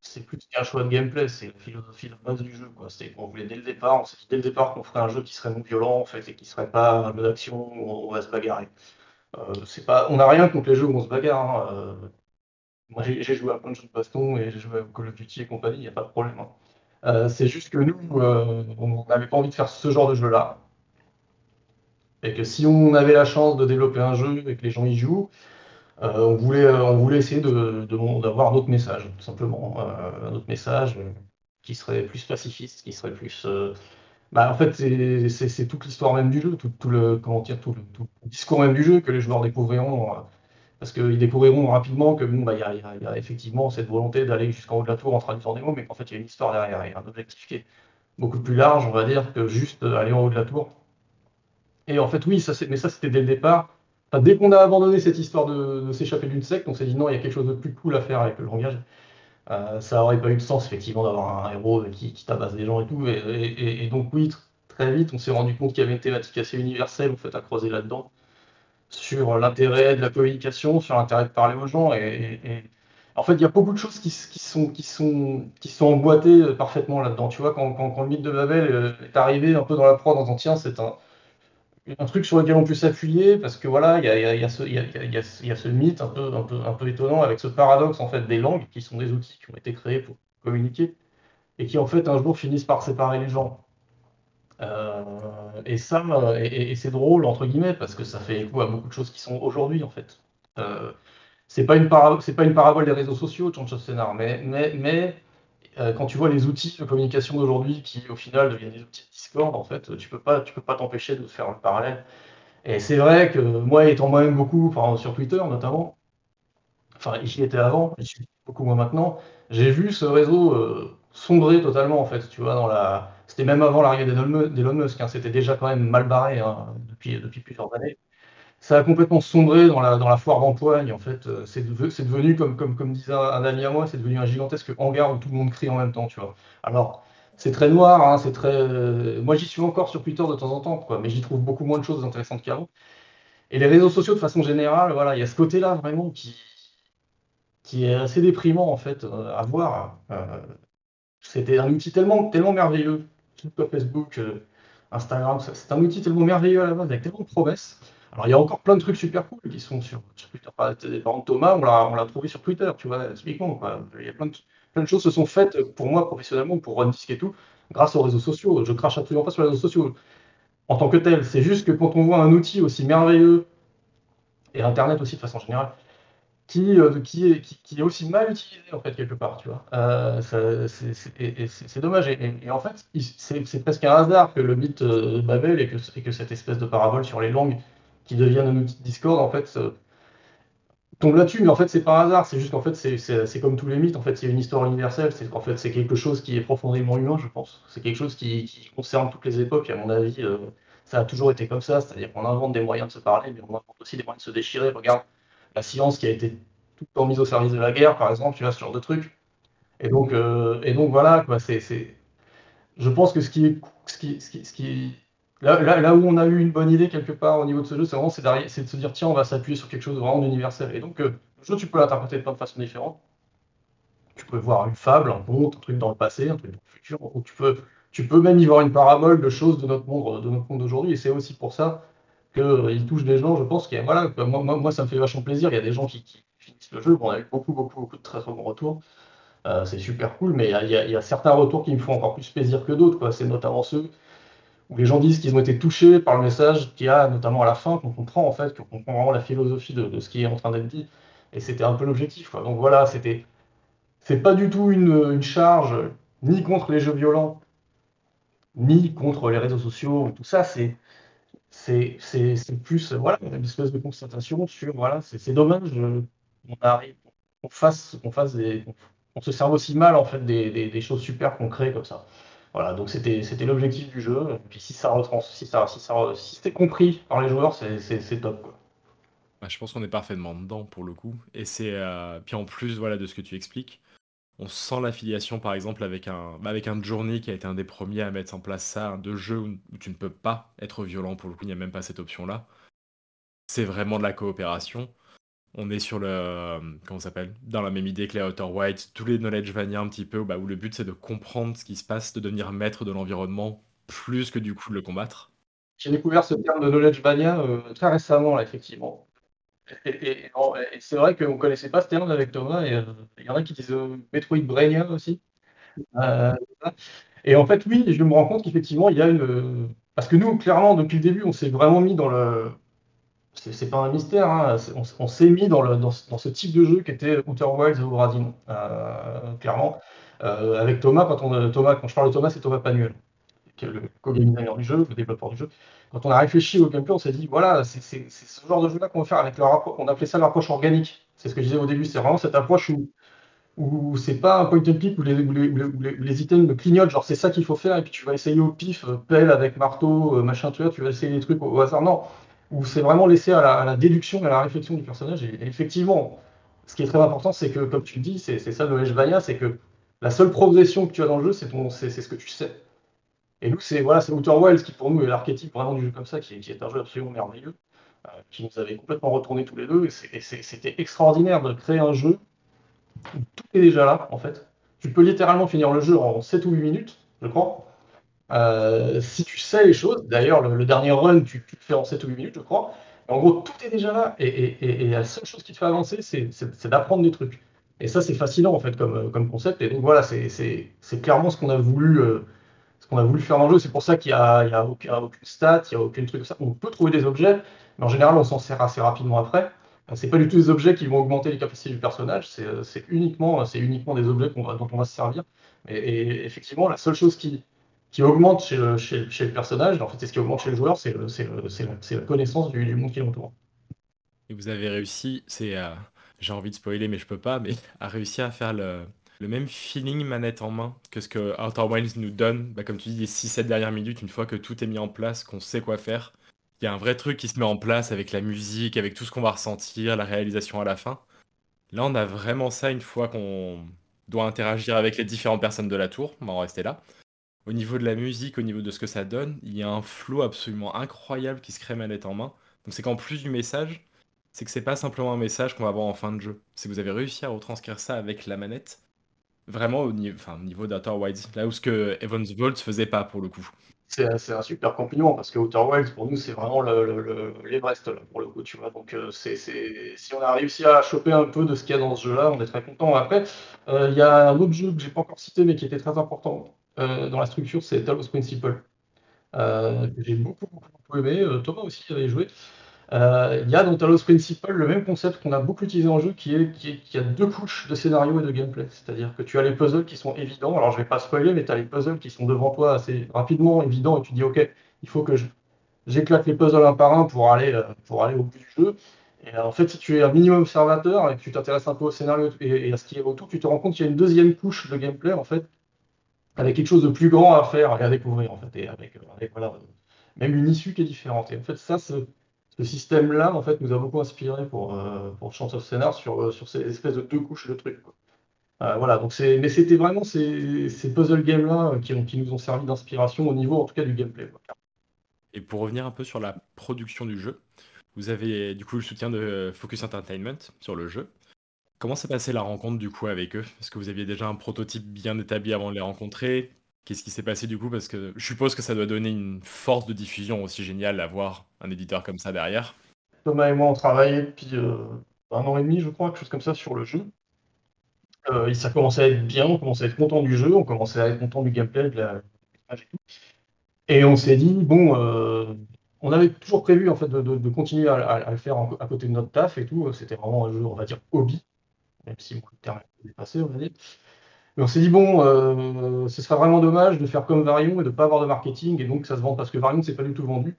c'est plus qu'un choix de gameplay, c'est la philosophie de base du jeu. C'est qu'on voulait dès le départ, on s'est dit dès le départ qu'on ferait un jeu qui serait non violent en fait et qui serait pas un jeu d'action où on va se bagarrer. Euh, c'est pas, on n'a rien contre les jeux où on se bagarre. Hein. Euh, moi j'ai joué à plein de jeux de baston et j'ai joué à Call of Duty et compagnie, il n'y a pas de problème. Hein. Euh, c'est juste que nous, on n'avait pas envie de faire ce genre de jeu-là. Et que si on avait la chance de développer un jeu et que les gens y jouent, euh, on, voulait, euh, on voulait essayer d'avoir autre message, tout simplement. Euh, un autre message qui serait plus pacifiste, qui serait plus. Bah, en fait, c'est toute l'histoire même du jeu, tout, le, comment dire, tout, le, discours même du jeu que les joueurs découvriront. parce qu'ils découvriront rapidement que bon, bah, y, a, y, a, effectivement cette volonté d'aller jusqu'en haut de la tour en traduisant des mots, mais qu'en fait, il y a une histoire derrière, il y a un objectif qui est beaucoup plus large, on va dire, que juste aller en haut de la tour. Et en fait, oui, ça, mais ça, c'était dès le départ dès qu'on a abandonné cette histoire de, s'échapper d'une secte, on s'est dit non, il y a quelque chose de plus cool à faire avec le langage. Euh, ça aurait pas eu de sens, effectivement, d'avoir un héros qui, tabasse des gens et tout. Et, donc, oui, très vite, on s'est rendu compte qu'il y avait une thématique assez universelle, en fait, à creuser là-dedans, sur l'intérêt de la communication, sur l'intérêt de parler aux gens. Et, en fait, il y a beaucoup de choses qui, sont, qui, sont, qui sont emboîtées parfaitement là-dedans. Tu vois, quand, le mythe de Babel euh, est arrivé un peu dans la prod en disant tiens, c'est un un truc sur lequel on peut s'appuyer parce que voilà, il y a, ce, mythe un peu, un, peu, un peu étonnant avec ce paradoxe en fait des langues qui sont des outils qui ont été créés pour communiquer et qui en fait un jour finissent par séparer les gens. Euh, et ça, et, c'est drôle entre guillemets parce que ça fait écho à beaucoup de choses qui sont aujourd'hui en fait. Euh, c'est pas une c'est pas une parabole des réseaux sociaux, Change Scénar, mais, mais, mais euh, quand tu vois les outils de communication d'aujourd'hui qui au final deviennent des outils En fait, tu peux pas, tu peux pas t'empêcher de faire le parallèle. Et c'est vrai que moi, étant moi-même beaucoup, sur Twitter notamment, enfin j'y étais avant, j'y suis beaucoup moins maintenant, j'ai vu ce réseau euh, sombrer totalement en fait, tu vois, dans la. C'était même avant l'arrivée d'Elon Musk, hein, c'était déjà quand même mal barré hein, depuis, plusieurs années ça a complètement sombré dans la, dans la foire d'empoigne. En fait, euh, c'est devenu, comme, comme, comme disait un ami à moi, c'est devenu un gigantesque hangar où tout le monde crie en même temps, tu vois. Alors, c'est très noir, hein, c'est très. Euh, moi, j'y suis encore sur Twitter de temps en temps, quoi, mais j'y trouve beaucoup moins de choses intéressantes qu'avant. Et les réseaux sociaux, de façon générale, voilà, il y a ce côté-là vraiment qui, est assez déprimant en fait euh, à voir. Euh, c'était un outil tellement, tellement merveilleux, Facebook, Instagram, c'est un outil tellement merveilleux à la base, avec tellement de promesses. Alors il y a encore plein de trucs super cool qui sont sur, Twitter. Par exemple, Thomas, on l'a trouvé sur Twitter, tu vois, typiquement. Il y a plein de, plein de choses se sont faites pour moi professionnellement, pour Rundisk et tout, grâce aux réseaux sociaux. Je crache absolument pas sur les réseaux sociaux en tant que tel. C'est juste que quand on voit un outil aussi merveilleux, et Internet aussi de façon générale, qui, euh, est, aussi mal utilisé en fait quelque part, tu vois. Euh, c'est dommage. Et, en fait, c'est presque un hasard que le mythe euh, Babel et que, et que cette espèce de parabole sur les langues qui deviennent un outil de Discord en fait tombe là-dessus. Mais en fait, c'est pas un hasard. C'est juste qu'en fait, c'est comme tous les mythes. En fait, c'est une histoire universelle. C'est en fait, c'est quelque chose qui est profondément humain, je pense. C'est quelque chose qui, qui, concerne toutes les époques. à mon avis, ça a toujours été comme ça. C'est-à-dire qu'on invente des moyens de se parler, mais on invente aussi des moyens de se déchirer. Regarde la science qui a été tout le temps mise au service de la guerre, par exemple, tu vois, ce genre de truc. Et donc, euh, et donc voilà, quoi, c'est, je pense que ce qui est, ce qui, ce qui, ce qui là, où on a eu une bonne idée quelque part au niveau de ce jeu, c'est vraiment c'est, de se dire tiens, on va s'appuyer sur quelque chose de vraiment universel. Et donc, euh, le jeu, tu peux l'interpréter de plein de façons différentes. Tu peux voir une fable, un conte, un truc dans le passé, un truc dans le futur, ou tu peux, même y voir une parabole de choses de notre monde, de notre monde d'aujourd'hui. Et c'est aussi pour ça qu'il touche des gens, je pense. voilà, moi, moi, moi, ça me fait vachement plaisir. Il y a des gens qui, finissent le jeu. On a eu beaucoup, beaucoup, beaucoup de très très bons retours. Euh, c'est super cool, mais il y, a certains retours qui me font encore plus plaisir que d'autres. C'est notamment ceux où les gens disent qu'ils ont été touchés par le message qu'il y a, notamment à la fin, qu'on comprend en fait, qu'on comprend vraiment la philosophie de, ce qui est en train d'être dit. Et c'était un peu l'objectif. Donc voilà, c'était, c'est pas du tout une, charge ni contre les jeux violents, ni contre les réseaux sociaux. Tout ça, c'est c'est plus voilà, une espèce de constatation sur voilà, c'est dommage on arrive, on fasse, fasse des, se serve aussi mal en fait des, choses super concrètes comme ça. Voilà, donc c'était l'objectif du jeu. Et puis si ça retrans, si ça, si ça, si c'était compris par les joueurs, c'est top quoi. Bah, je pense qu'on est parfaitement dedans pour le coup. Et c'est euh, puis en plus voilà de ce que tu expliques, on sent l'affiliation par exemple avec un bah, avec un Journey qui a été un des premiers à mettre en place ça, de jeu où, tu ne peux pas être violent pour le coup, il n'y a même pas cette option là. C'est vraiment de la coopération on est sur le. Euh, comment s'appelle Dans la même idée que les Outer White, tous les knowledge vania un petit peu, bah, où le but c'est de comprendre ce qui se passe, de devenir maître de l'environnement, plus que du coup de le combattre. J'ai découvert ce terme de knowledge vania euh, très récemment, là, effectivement. Et, c'est vrai qu'on ne connaissait pas ce terme avec Thomas, et euh, il y en a qui disent Metroid Brainia aussi. et en fait, oui, je me rends compte qu'effectivement, il y a une. Parce que nous, clairement, depuis le début, on s'est vraiment mis dans le c'est pas un mystère, hein, on, s'est mis dans, le, dans, ce type de jeu qui était Outer Wilds ou Radin, euh, clairement. Euh, avec Thomas, quand on, Thomas, quand je parle de Thomas, c'est Thomas Panuel, qui est le co-game du jeu, le développeur du jeu. Quand on a réfléchi au gameplay, on s'est dit, voilà, c'est ce genre de jeu-là qu'on va faire avec leur approche, on appelait ça l'approche organique. C'est ce que je disais au début, c'est vraiment cette approche où, où c'est pas un point and click où les, où les, les, items clignotent, genre c'est ça qu'il faut faire, et puis tu vas essayer au pif, euh, pelle avec marteau, machin, tu vois, tu vas essayer des trucs au hasard. Non, où c'est vraiment laissé à la, déduction et à la réflexion du personnage. Et, effectivement, ce qui est très important, c'est que, comme tu le dis, c'est ça le Vania, c'est que la seule progression que tu as dans le jeu, c'est ce que tu sais. Et nous, c'est voilà, Outer Wilds qui, pour nous, est l'archétype vraiment du jeu comme ça, qui, est un jeu absolument merveilleux, euh, qui nous avait complètement retourné tous les deux. Et c'était extraordinaire de créer un jeu où tout est déjà là, en fait. Tu peux littéralement finir le jeu en 7 ou 8 minutes, je crois. Euh, si tu sais les choses, d'ailleurs, le, dernier run, tu, tu, fais en 7 ou 8 minutes, je crois. En gros, tout est déjà là. Et, la seule chose qui te fait avancer, c'est d'apprendre des trucs. Et ça, c'est fascinant, en fait, comme, comme concept. Et donc, voilà, c'est clairement ce qu'on a voulu. Euh, ce qu'on a voulu faire dans le jeu, c'est pour ça qu'il n'y a, y a, aucun, aucune stat, il n'y a aucun truc comme ça. On peut trouver des objets, mais en général, on s'en sert assez rapidement après. C'est pas du tout des objets qui vont augmenter les capacités du personnage, c'est uniquement des objets dont on va se servir. et effectivement, la seule chose qui, qui augmente chez le, personnage, en fait, c'est ce qui augmente chez le joueur, c'est la, connaissance du, monde qui l'entoure. Et vous avez réussi, c'est, euh, j'ai envie de spoiler, mais je peux pas, mais [LAUGHS] à réussir à faire le, même feeling manette en main que ce que Outer Wilds nous donne, bah, comme tu dis, les 6-7 dernières minutes, une fois que tout est mis en place, qu'on sait quoi faire. Il y a un vrai truc qui se met en place avec la musique, avec tout ce qu'on va ressentir, la réalisation à la fin. Là, on a vraiment ça une fois qu'on doit interagir avec les différentes personnes de la tour. On va en rester là. Au niveau de la musique, au niveau de ce que ça donne, il y a un flow absolument incroyable qui se crée manette en main. Donc c'est qu'en plus du message, c'est que c'est pas simplement un message qu'on va avoir en fin de jeu. C'est que vous avez réussi à retranscrire ça avec la manette, vraiment au niveau, niveau d'Outer Wilds, là où ce que Evans Vault faisait pas pour le coup. C'est un super compliment parce que Outer Wilds pour nous c'est vraiment l'Everest le, pour le coup tu vois donc euh, c'est si on a réussi à choper un peu de ce qu'il y a dans ce jeu là on est très content après euh, il y a un autre jeu que j'ai pas encore cité mais qui était très important dans la structure c'est Talos Principle que j'ai beaucoup, beaucoup, aimé. Thomas aussi avait joué. Il y a dans Talos Principle le même concept qu'on a beaucoup utilisé en jeu qui est qui, qui a deux couches de scénario et de gameplay. C'est-à-dire que tu as les puzzles qui sont évidents. Alors je vais pas spoiler mais tu as les puzzles qui sont devant toi assez rapidement évidents et tu dis ok il faut que j'éclate les puzzles un par un pour aller pour aller au bout du jeu. Et en fait si tu es un minimum observateur et que tu t'intéresses un peu au scénario et, à ce qui est autour tu te rends compte qu'il y a une deuxième couche de gameplay en fait avec quelque chose de plus grand à faire et à découvrir en fait et avec, avec voilà même une issue qui est différente et en fait ça ce système-là, en fait, nous a beaucoup inspiré pour, euh, pour Chance of Scénar sur, euh, sur ces espèces de deux couches de trucs. Euh, voilà, donc c'est, mais c'était vraiment ces, puzzle games-là qui, qui, nous ont servi d'inspiration au niveau, en tout cas, du gameplay. Et pour revenir un peu sur la production du jeu, vous avez du coup le soutien de Focus Entertainment sur le jeu. Comment s'est passée la rencontre du coup avec eux? Est-ce que vous aviez déjà un prototype bien établi avant de les rencontrer? Qu'est-ce qui s'est passé du coup? Parce que je suppose que ça doit donner une force de diffusion aussi géniale d'avoir un éditeur comme ça derrière. Thomas et moi, on travaillait depuis euh, un an et demi, je crois, quelque chose comme ça, sur le jeu. Euh, ça commençait à être bien, on commençait à être content du jeu, on commençait à être content du gameplay, de la et tout. Et on s'est dit, bon, euh, on avait toujours prévu en fait de, continuer à, le faire à côté de notre taf et tout. C'était vraiment un jeu, on va dire, hobby, même si le terme est dépassé, on va dire on s'est dit, bon, euh, ce serait vraiment dommage de faire comme Varion et de ne pas avoir de marketing, et donc ça se vend parce que Varion, c'est pas du tout vendu.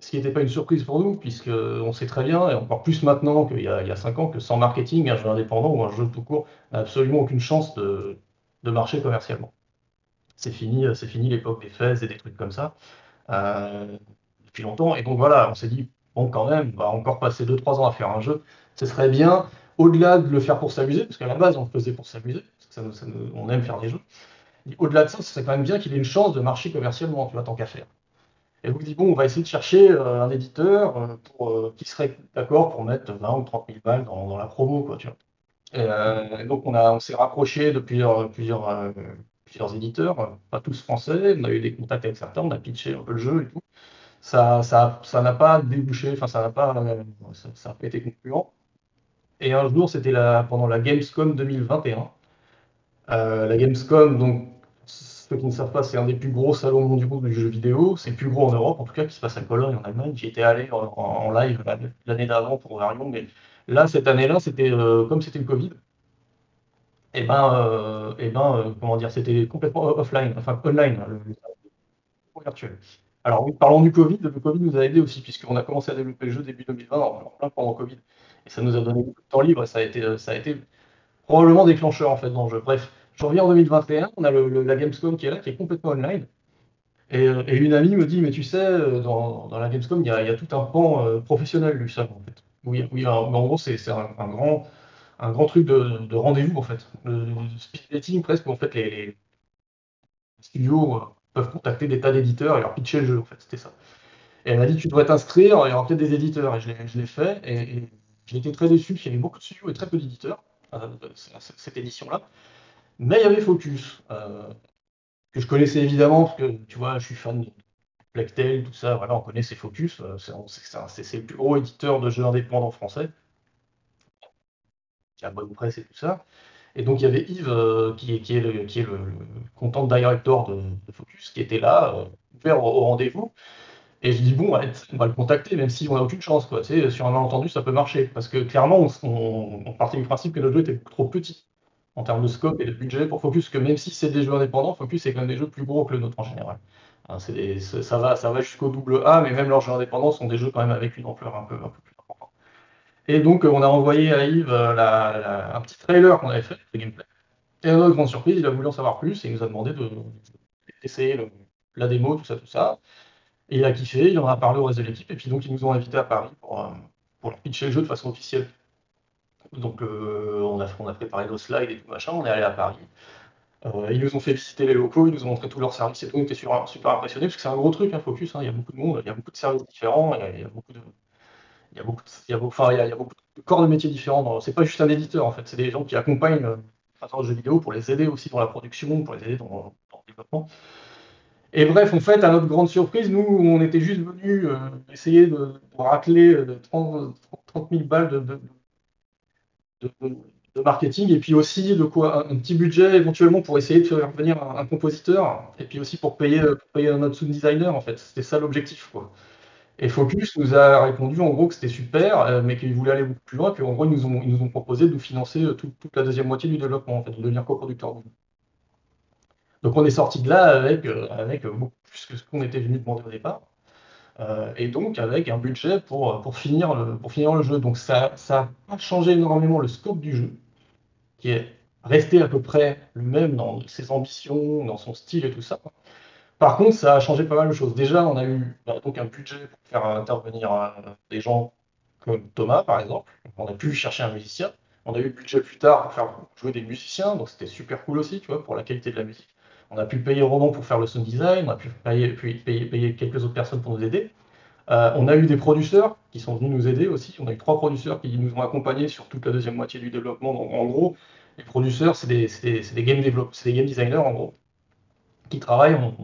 Ce qui n'était pas une surprise pour nous, puisqu'on sait très bien, et encore plus maintenant qu'il y, a 5 ans, que sans marketing, un jeu indépendant ou un jeu tout court n'a absolument aucune chance de, marcher commercialement. C'est fini, c'est fini l'époque des fêtes et des trucs comme ça, euh, depuis longtemps. Et donc voilà, on s'est dit, bon, quand même, on va encore passer 2-3 ans à faire un jeu, ce serait bien, au-delà de le faire pour s'amuser, parce qu'à la base, on le faisait pour s'amuser, on aime faire des jeux. Au-delà de ça, ce serait quand même bien qu'il ait une chance de marcher commercialement, tu vois, tant qu'à faire. Et vous dit, bon, on va essayer de chercher euh, un éditeur euh, euh, qui serait d'accord pour mettre 20 ou 30 000 balles dans, la promo, quoi. Et, donc, on, s'est rapproché de plusieurs, éditeurs, pas tous français, on a eu des contacts avec certains, on a pitché un peu le jeu et tout. Ça ça, ça n'a pas débouché, enfin, ça n'a pas, ça, a pas été concluant. Et un jour, c'était pendant la Gamescom 2021. Euh, la Gamescom, donc, ceux qui ne savent pas, c'est un des plus gros salons mondiaux du jeu vidéo. C'est le plus gros en Europe, en tout cas, qui se passe à Cologne, en Allemagne. J'y étais allé en, live l'année d'avant pour Varion, mais là, cette année-là, c'était euh, comme c'était le Covid. Et eh ben, euh, et eh ben comment dire, c'était complètement offline, enfin online, le, virtuel. Alors parlons du Covid, le Covid nous a aidé aussi, puisqu'on a commencé à développer le jeu début 2020, en plein pendant Covid. Et ça nous a donné beaucoup de temps libre, et ça a été, été probablement déclencheur en fait dans le jeu. Bref, je reviens en 2021, on a la Gamescom qui est là, qui est complètement online. Euh, et, une amie me dit, mais tu sais, euh, dans, la Gamescom, il y, a, tout un pan euh, professionnel du ça, en. Oui, en, gros, c'est un, grand, truc de, rendez-vous, en fait. Le speed dating, presque, en fait, les, studios peuvent contacter des tas d'éditeurs et leur pitcher le jeu, en fait. C'était ça. Et elle m'a dit, tu dois t'inscrire, il y aura peut-être des éditeurs. Et je l'ai fait, j'ai été très déçu, il y avait beaucoup de studios et très peu d'éditeurs. Euh, cette édition-là. Mais il y avait Focus, euh, que je connaissais évidemment, parce que tu vois, je suis fan de Blacktail, tout ça, voilà, on connaît Focus, euh, c'est le plus gros éditeur de jeux indépendants français, qui a bonne presse et tout ça. Et donc il y avait Yves, qui, est, qui, est qui est le, content director de, Focus, qui était là, ouvert au rendez-vous, et je dis, bon, on va le contacter, même si on n'a aucune chance. Quoi. Sur un malentendu, ça peut marcher. Parce que clairement, on, partait du principe que notre jeu était trop petit en termes de scope et de budget pour Focus, que même si c'est des jeux indépendants, Focus c'est quand même des jeux plus gros que le nôtre en général. Hein, ça va, ça va jusqu'au double A, mais même leurs jeux indépendants sont des jeux quand même avec une ampleur un peu, plus importante. Et donc, on a envoyé à Yves euh, un petit trailer qu'on avait fait, le gameplay. Et à notre grande surprise, il a voulu en savoir plus et il nous a demandé d'essayer de, la démo, tout ça, tout ça. Et il a kiffé, il en a parlé au reste de l'équipe, et puis donc ils nous ont invités à Paris pour, euh, pour leur pitcher le jeu de façon officielle. Donc euh, on, a, on a préparé nos slides et tout machin, on est allé à Paris. Euh, ils nous ont fait visiter les locaux, ils nous ont montré tous leurs services et tout, on était super, super impressionnés parce que c'est un gros truc, un hein, Focus, hein, il y a beaucoup de monde, il y a beaucoup de services différents, il y a, beaucoup de. corps de métiers différents. C'est pas juste un éditeur en fait, c'est des gens qui accompagnent euh, de jeux vidéo pour les aider aussi dans la production, pour les aider dans le développement. Et bref, en fait, à notre grande surprise, nous, on était juste venus euh, essayer de, racler euh, 30, 30 000 balles de, marketing et puis aussi de quoi un, petit budget éventuellement pour essayer de faire venir un, compositeur et puis aussi pour payer, euh, pour payer notre designer en fait. C'était ça l'objectif quoi. Et Focus nous a répondu en gros que c'était super, euh, mais qu'ils voulaient aller beaucoup plus loin, qu'en gros ils nous ont, ils nous ont proposé de nous financer euh, tout- toute la deuxième moitié du développement en fait, de devenir coproducteur. Donc on est sorti de là avec, euh, avec beaucoup plus que ce qu'on était venu demander au départ. Euh, et donc avec un budget pour, pour, finir, le, jeu. Donc ça, ça a changé énormément le scope du jeu, qui est resté à peu près le même dans ses ambitions, dans son style et tout ça. Par contre, ça a changé pas mal de choses. Déjà, on a eu bah, donc un budget pour faire intervenir euh, des gens comme Thomas, par exemple. On a pu chercher un musicien. On a eu le budget plus tard pour faire jouer des musiciens, donc c'était super cool aussi, tu vois, pour la qualité de la musique. On a pu payer Ronan pour faire le sound design, on a pu payer, quelques autres personnes pour nous aider. Euh, on a eu des producteurs qui sont venus nous aider aussi. On a eu trois producteurs qui nous ont accompagnés sur toute la deuxième moitié du développement. Donc, en gros, les producteurs, c'est des, game des game designers en gros, qui travaillent en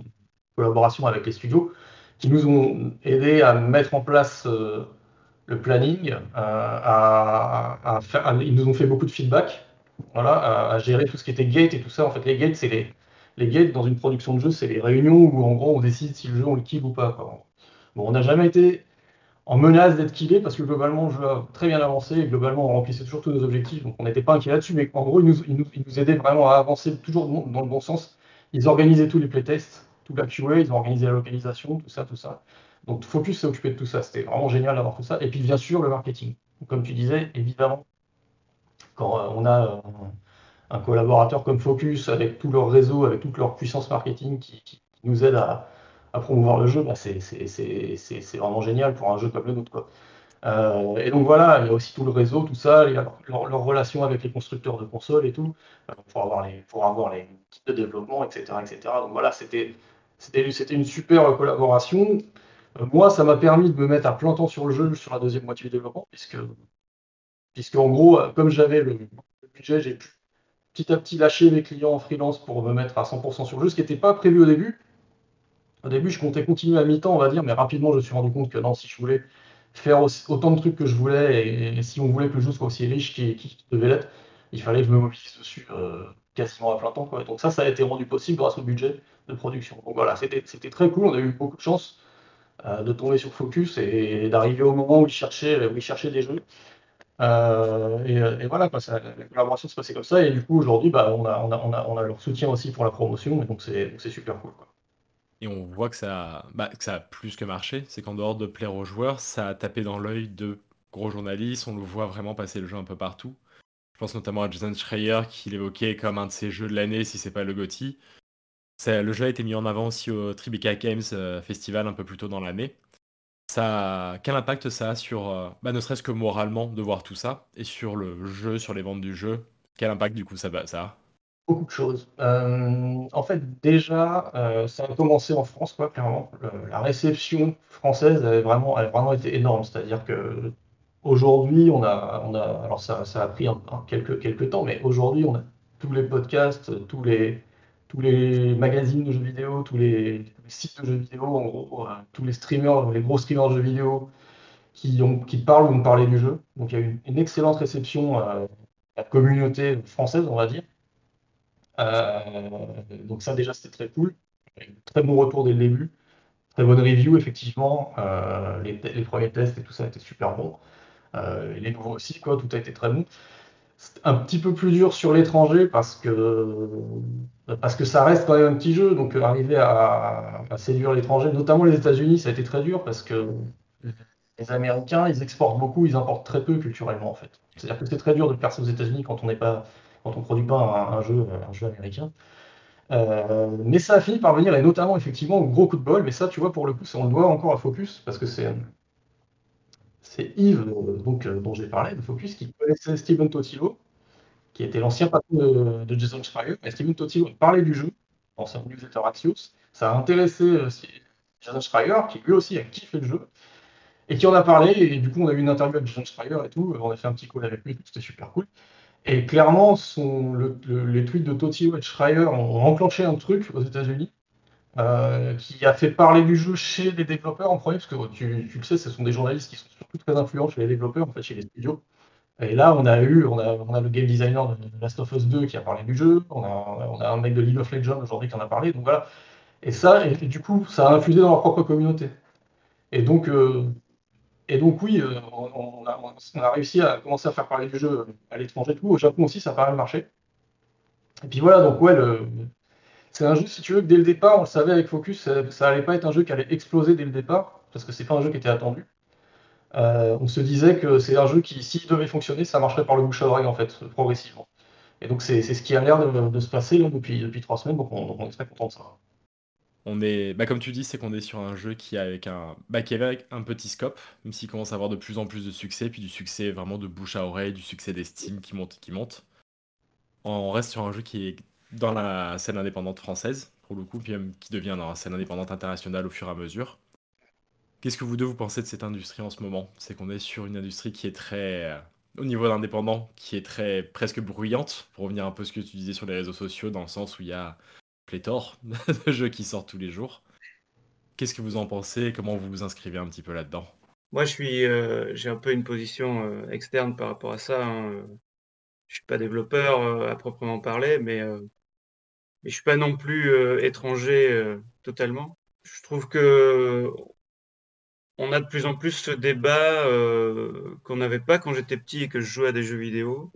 collaboration avec les studios, qui nous ont aidés à mettre en place euh, le planning, euh, ils nous ont fait beaucoup de feedback, à gérer tout ce qui était gate et tout ça. En fait, les gates, c'est les, les gates dans une production de jeu, c'est les réunions où en gros on décide si le jeu on le kill ou pas. Bon, on n'a jamais été en menace d'être killé parce que globalement le jeu a très bien avancé et globalement on remplissait toujours tous nos objectifs, donc on n'était pas inquiet là-dessus, mais en gros ils nous, ils nous, ils nous aidaient vraiment à avancer toujours dans dans le bon sens. Ils organisaient tous les playtests, tout la QA, ils ont organisé la localisation, tout ça, tout ça. Donc Focus s'est occupé de tout ça, c'était vraiment génial d'avoir tout ça. Et puis bien sûr le marketing. Comme tu disais, évidemment, quand euh, on a euh, un collaborateur comme Focus avec tout leur réseau, avec toute leur puissance marketing qui, nous aide à, promouvoir le jeu, bah, c'est vraiment génial pour un jeu comme le nôtre. Quoi. Euh, et donc voilà, il y a aussi tout le réseau, tout ça, leur, relation avec les constructeurs de consoles et tout, euh, pour avoir les, pour avoir les kits de développement, etc. etc. Donc voilà, c'était une super collaboration. Euh, moi, ça m'a permis de me mettre à plein temps sur le jeu sur la deuxième moitié du développement, puisque, puisque en gros, euh, comme j'avais le budget, j'ai pu petit à petit lâcher mes clients en freelance pour me mettre à 100% sur le jeu, ce qui n'était pas prévu au début. Au début, je comptais continuer à mi-temps, on va dire, mais rapidement, je me suis rendu compte que non, si je voulais faire autant de trucs que je voulais, et, si on voulait que le jeu soit aussi riche qu'il devait l'être, il fallait que je me mobilise dessus euh, quasiment à plein temps. Donc ça, ça a été rendu possible grâce au budget de production. Donc voilà, c'était très cool, on a eu beaucoup de chance euh, de tomber sur Focus et, d'arriver au moment où où ils cherchaient des jeux. Euh, et, et voilà, quoi, la collaboration se passait comme ça, et du coup, aujourd'hui, bah, on a, on a, leur soutien aussi pour la promotion, donc c'est super cool. Quoi. Et on voit que ça, bah, que ça a plus que marché. C'est qu'en dehors de plaire aux joueurs, ça a tapé dans l'œil de gros journalistes. On le voit vraiment passer le jeu un peu partout. Je pense notamment à Jason Schreier qui l'évoquait comme un de ses jeux de l'année, si c'est pas le GOTY. Le jeu a été mis en avant aussi au Tribeca Games euh, Festival un peu plus tôt dans l'année. Ça, quel impact ça a sur, euh, bah, ne serait-ce que moralement, de voir tout ça, et sur le jeu, sur les ventes du jeu Quel impact du coup ça, a? Beaucoup de choses. Euh, en fait, déjà, euh, ça a commencé en France, quoi, clairement. La réception française avait vraiment, vraiment été énorme. C'est-à-dire que aujourd'hui, on a, on a, alors ça, a pris quelques, quelques temps, mais aujourd'hui, on a tous les podcasts, tous les, tous les magazines de jeux vidéo, tous les, sites de jeux vidéo, en gros, euh, tous les streamers, les gros streamers de jeux vidéo qui, parlent ou ont parlé du jeu. Donc, il y a eu une, excellente réception euh, la communauté française, on va dire. Euh, donc ça déjà c'était très cool. Très bon retour dès le début. Très bonne review effectivement. Les, premiers tests et tout ça étaient super bons. Euh, les nouveaux aussi, quoi, tout a été très bon. C'est un petit peu plus dur sur l'étranger parce que, parce que ça reste quand même un petit jeu. Donc euh, arriver à, à séduire l'étranger, notamment les États-Unis, ça a été très dur parce que les Américains, ils exportent beaucoup, ils importent très peu culturellement en fait. C'est-à-dire que c'est très dur de percer aux États-Unis quand on n'est pas quand on produit pas un, un jeu, un jeu américain. Euh, mais ça a fini par venir, et notamment effectivement au gros coup de bol, mais ça tu vois pour le coup c'est- on le doit encore à Focus, parce que c'est c'est Yves euh, donc, euh, dont j'ai parlé de Focus qui connaissait Steven Totilo, qui était l'ancien patron de, de Jason Schreier, et Steven Totilo a parlé du jeu dans sa newsletter Axios, ça a intéressé euh, Jason Schreier, qui lui aussi a kiffé le jeu, et qui en a parlé. Et du coup, on a eu une interview avec John Schreier et tout. On a fait un petit call avec lui, c'était super cool. Et clairement, son, les tweets de Totio et Schreier ont enclenché un truc aux États-Unis euh, qui a fait parler du jeu chez les développeurs en premier, parce que tu, le sais, ce sont des journalistes qui sont surtout très influents chez les développeurs, en fait, chez les studios. Et là, on a eu, on a, on a le game designer de, Last of Us 2 qui a parlé du jeu, on a, on a un mec de League of Legends aujourd'hui qui en a parlé, donc voilà. Et ça, et, du coup, ça a infusé dans leur propre communauté. Et donc, euh, et donc oui, euh, on, a, réussi à commencer à faire parler du jeu à l'étranger tout. Au Japon aussi, ça a pas mal marché. Et puis voilà, donc ouais, le, c'est un jeu, si tu veux, que dès le départ, on le savait avec Focus, ça, ça allait pas être un jeu qui allait exploser dès le départ, parce que c'est pas un jeu qui était attendu. Euh, on se disait que c'est un jeu qui, s'il devait fonctionner, ça marcherait par le bouche à oreille, en fait, progressivement. Et donc, c'est ce qui a l'air de, se passer depuis, depuis trois semaines, donc on, est très content de ça. On est, bah comme tu dis, c'est qu'on est sur un jeu qui, a avec un, bah qui avait un petit scope, même s'il commence à avoir de plus en plus de succès, puis du succès vraiment de bouche à oreille, du succès d'estime qui monte, qui monte. On reste sur un jeu qui est dans la scène indépendante française, pour le coup, puis qui devient dans la scène indépendante internationale au fur et à mesure. Qu'est-ce que vous deux vous pensez de cette industrie en ce moment? C'est qu'on est sur une industrie qui est très, au niveau d'indépendant, qui est très presque bruyante, pour revenir un peu à ce que tu disais sur les réseaux sociaux, dans le sens où il y a pléthore [LAUGHS] de jeux qui sortent tous les jours. Qu'est-ce que vous en pensez? Comment vous vous inscrivez un petit peu là-dedans? Moi, je suis, euh, j'ai un peu une position euh, externe par rapport à ça. Hein. Je suis pas développeur euh, à proprement parler, mais, mais je suis pas non plus étranger totalement. Je trouve que on a de plus en plus ce débat euh, qu'on n'avait pas quand j'étais petit et que je jouais à des jeux vidéo,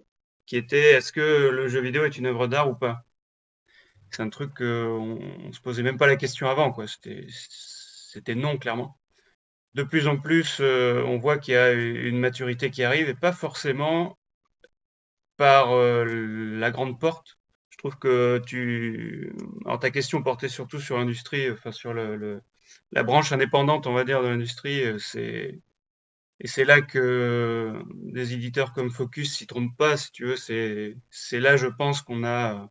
qui était est-ce que le jeu vidéo est une œuvre d'art ou pas? C'est un truc qu'on ne se posait même pas la question avant, quoi. C'était non, clairement. De plus en plus, euh, on voit qu'il y a une maturité qui arrive et pas forcément par euh, la grande porte. Trouve que tu. Alors, ta question portait surtout sur l'industrie, enfin, sur le la branche indépendante, on va dire, de l'industrie, euh, c'est et c'est là que des éditeurs comme Focus s'y trompent pas, si tu veux. C'est c'est là, je pense, qu'on a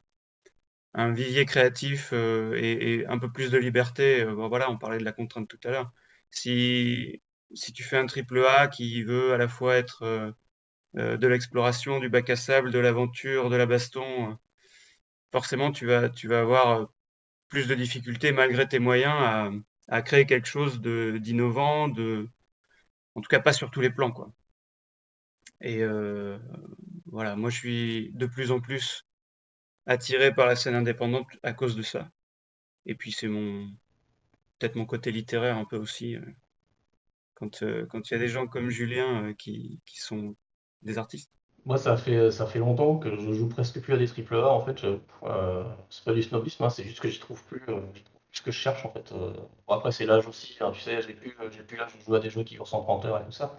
un vivier créatif euh, et, un peu plus de liberté. Euh, voilà, on parlait de la contrainte tout à l'heure. Si si tu fais un triple A qui veut à la fois être de l'exploration, du bac à sable, de l'aventure, de la baston, forcément tu vas avoir plus de difficultés malgré tes moyens à créer quelque chose d'innovant, en tout cas pas sur tous les plans. Quoi. Et euh, voilà, moi je suis de plus en plus attiré par la scène indépendante à cause de ça. Et puis c'est mon peut-être mon côté littéraire un peu aussi. Euh, quand euh, il y a des gens comme Julien qui, sont des artistes. Moi, ça fait, ça fait longtemps que je joue presque plus à des triple A. En fait, c'est pas du snobisme, hein, c'est juste que je trouve plus, ce que je cherche en fait. Euh, après, c'est l'âge aussi, hein, tu sais, j'ai plus, j'ai plus l'âge de jouer à des jeux qui durent 130 heures et tout ça.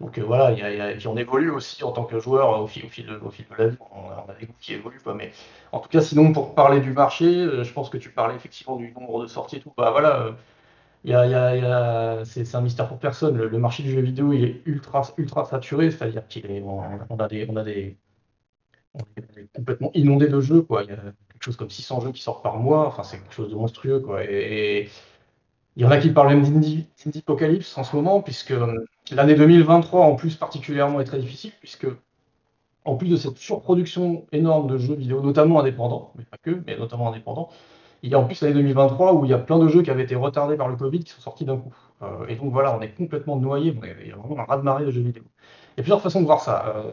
Donc euh, voilà, y on évolue aussi en tant que joueur euh, au fil, au fil, de, au la vie. On a, des goûts qui évoluent, quoi. Mais en tout cas, sinon, pour parler du marché, je pense que tu parlais effectivement du nombre de sorties et tout. Bah voilà, c'est, un mystère pour personne. Le, marché du jeu vidéo, est ultra, ultra saturé, c'est-à-dire qu'il est, on, a des, on a des, est complètement inondé de jeux, quoi. Il y a quelque chose comme 600 jeux qui sortent par mois. Enfin, c'est quelque chose de monstrueux, quoi. Et, il y en a qui parlent même d'indie apocalypse en ce moment, puisque euh, l'année 2023, en plus, particulièrement, est très difficile, puisque en plus de cette surproduction énorme de jeux vidéo, notamment indépendants, mais pas que, mais notamment indépendants, a en plus l'année 2023 où il y a plein de jeux qui avaient été retardés par le Covid qui sont sortis d'un coup. Euh, et donc voilà, on est complètement noyé, il y a vraiment un raz-de-marée de jeux vidéo. Il y a plusieurs façons de voir ça. Euh,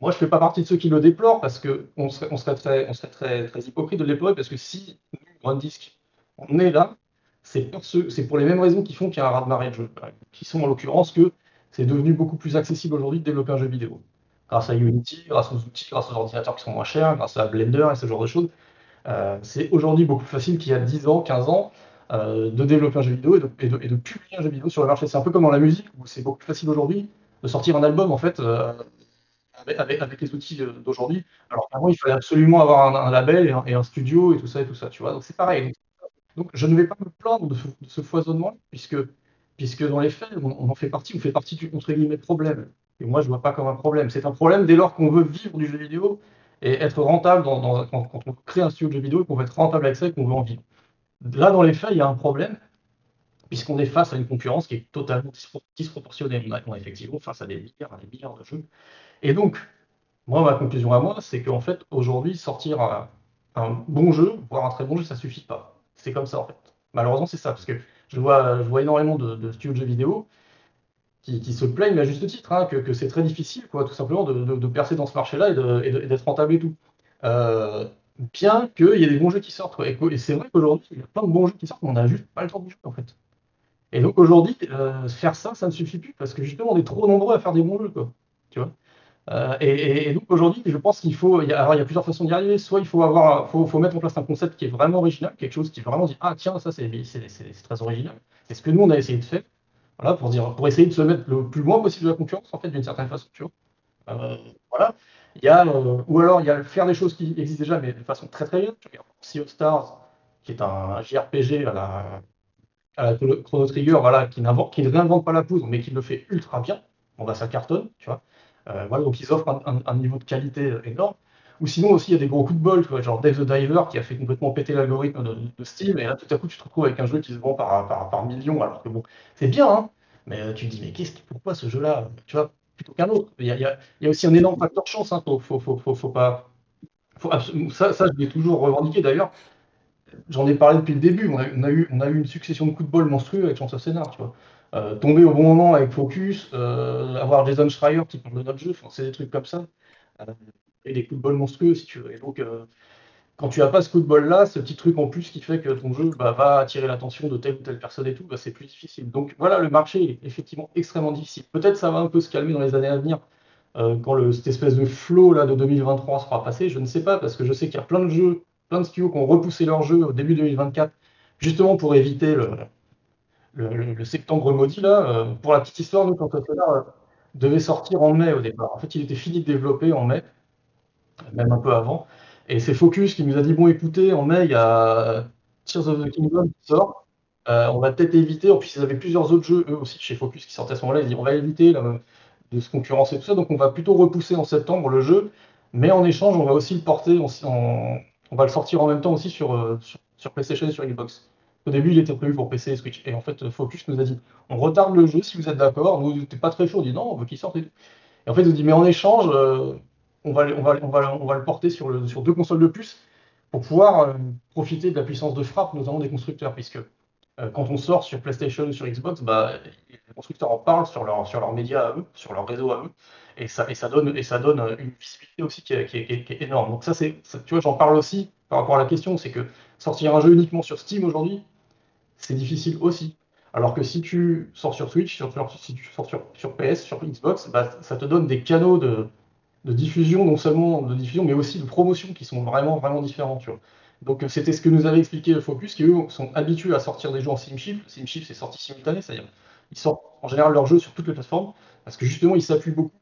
moi, je ne fais pas partie de ceux qui le déplorent parce qu'on serait, très, on serait très, très hypocrite de le déplorer parce que si nous, Grand Disc, on est là, c'est pour, pour les mêmes raisons qui font qu'il y a un raz-de-marée de jeux, qui sont en l'occurrence que c'est devenu beaucoup plus accessible aujourd'hui de développer un jeu vidéo. Grâce à Unity, grâce aux outils, grâce aux ordinateurs qui sont moins chers, grâce à Blender et ce genre de choses. Euh, c'est aujourd'hui beaucoup plus facile qu'il y a 10 ans, 15 ans, euh, de développer un jeu vidéo et de, publier un jeu vidéo sur le marché. C'est un peu comme dans la musique où c'est beaucoup plus facile aujourd'hui de sortir un album en fait euh, avec, les outils d'aujourd'hui. Alors avant, il fallait absolument avoir un, label et un, studio et tout ça et tout ça, tu vois. Donc c'est pareil. Donc, je ne vais pas me plaindre de, ce foisonnement puisque puisque dans les faits, on, en fait partie, on fait partie du entre guillemets problème. Et moi, je vois pas comme un problème. C'est un problème dès lors qu'on veut vivre du jeu vidéo et être rentable quand, on crée un studio de jeu vidéo et qu'on veut être rentable avec ça et qu'on veut en vivre. Là, dans les faits, il y a un problème puisqu'on est face à une concurrence qui est totalement disproportionnée. On, a, effectivement face à des milliards, des milliards de jeux. Et donc, moi, ma conclusion à moi, c'est qu'en fait, aujourd'hui, sortir un, bon jeu, voire un très bon jeu, ça suffit pas. C'est comme ça, en fait. Malheureusement, c'est ça, parce que je vois, je vois énormément de, studios de jeux vidéo qui, se plaignent, à juste titre, hein, que, c'est très difficile, quoi, tout simplement, de, percer dans ce marché-là et d'être rentable et tout. Euh, bien qu'il y ait des bons jeux qui sortent. Et, c'est vrai qu'aujourd'hui, il y a plein de bons jeux qui sortent, mais on n'a juste pas le temps de jouer, en fait. Et donc aujourd'hui, euh, faire ça, ça ne suffit plus, parce que justement, on est trop nombreux à faire des bons jeux, quoi. Tu vois euh, et, donc aujourd'hui, je pense qu'il faut. Y, a, alors il y a plusieurs façons d'y arriver. Soit il faut avoir, faut, faut, mettre en place un concept qui est vraiment original, quelque chose qui vraiment dit ah tiens ça c'est très original. C'est ce que nous on a essayé de faire. Voilà pour dire pour essayer de se mettre le plus loin possible de la concurrence en fait d'une certaine façon. Tu vois. Euh, voilà. Il y a euh, ou alors il y a faire des choses qui existent déjà mais de façon très très bien. Tu regardes Sea of Stars qui est un JRPG à la, à la Chrono Trigger voilà qui qui ne réinvente pas la poudre mais qui le fait ultra bien. Bon bah ça cartonne tu vois. Euh, voilà, donc ils offrent un, niveau de qualité euh, énorme. Ou sinon aussi, il y a des gros coups de bol, genre Dave the Diver qui a fait complètement péter l'algorithme de, Steam, et là tout à coup tu te retrouves avec un jeu qui se vend par, par, par millions, alors que bon, c'est bien, hein, mais euh, tu te dis, mais qu'est-ce qui, pourquoi ce jeu-là, tu vois, plutôt qu'un autre il y, a, y a, aussi un énorme facteur chance, hein, faut, faut, faut, faut, pas. ça, ça, je l'ai toujours revendiqué d'ailleurs. J'en ai parlé depuis le début. On a, eu, on a eu une succession de coups de bol monstrueux avec Chance of Scénar, tu vois. Euh, tomber au bon moment avec Focus, euh, avoir Jason Schreier qui parle de notre jeu, c'est des trucs comme ça. Et des coups de bol monstrueux si tu veux. Et donc, quand tu n'as pas ce coup de bol là, ce petit truc en plus qui fait que ton jeu bah, va attirer l'attention de telle ou telle personne et tout, bah, c'est plus difficile. Donc voilà, le marché est effectivement extrêmement difficile. Peut-être ça va un peu se calmer dans les années à venir quand le, cette espèce de flow là de 2023 sera passé. Je ne sais pas parce que je sais qu'il y a plein de jeux, plein de studios qui ont repoussé leur jeu au début 2024 justement pour éviter le, septembre maudit, là, euh, pour la petite histoire, nous, quand euh, devait sortir en mai au départ. En fait, il était fini de développer en mai, même un peu avant. Et c'est Focus qui nous a dit bon, écoutez, en mai, il y a Tears of the Kingdom qui sort. Euh, on va peut-être éviter. En plus, ils avaient plusieurs autres jeux, eux aussi, chez Focus, qui sortaient à ce moment-là. Ils disent on va éviter de se concurrencer tout ça. Donc, on va plutôt repousser en septembre le jeu. Mais en échange, on va aussi le porter. On, va le sortir en même temps aussi sur, sur, PlayStation et sur Xbox. Au début, il était prévu pour PC et Switch. Et en fait, Focus nous a dit on retarde le jeu si vous êtes d'accord. Nous, n'était pas très chaud. On dit non, on veut qu'il sorte. Et, en fait, on dit mais en échange, euh, on, va, le porter sur, deux consoles de plus pour pouvoir euh, profiter de la puissance de frappe, notamment des constructeurs. Puisque euh, quand on sort sur PlayStation ou sur Xbox, bah, les constructeurs en parlent sur leurs médias à eux, sur leur réseau à eux. Et ça, donne, donne une visibilité aussi qui est, énorme. Donc, ça, c'est, tu vois, j'en parle aussi par rapport à la question c'est que sortir un jeu uniquement sur Steam aujourd'hui, c'est difficile aussi. Alors que si tu sors sur Switch, si tu sors sur, PS, sur Xbox, bah, ça te donne des canaux de, diffusion, non seulement de diffusion, mais aussi de promotion qui sont vraiment, vraiment différents. Donc euh, c'était ce que nous avait expliqué Focus, qui eux sont habitués à sortir des jeux en SimShift. SimShift c'est sorti simultané, c'est-à-dire ils sortent en général leurs jeux sur toutes les plateformes, parce que justement ils s'appuient beaucoup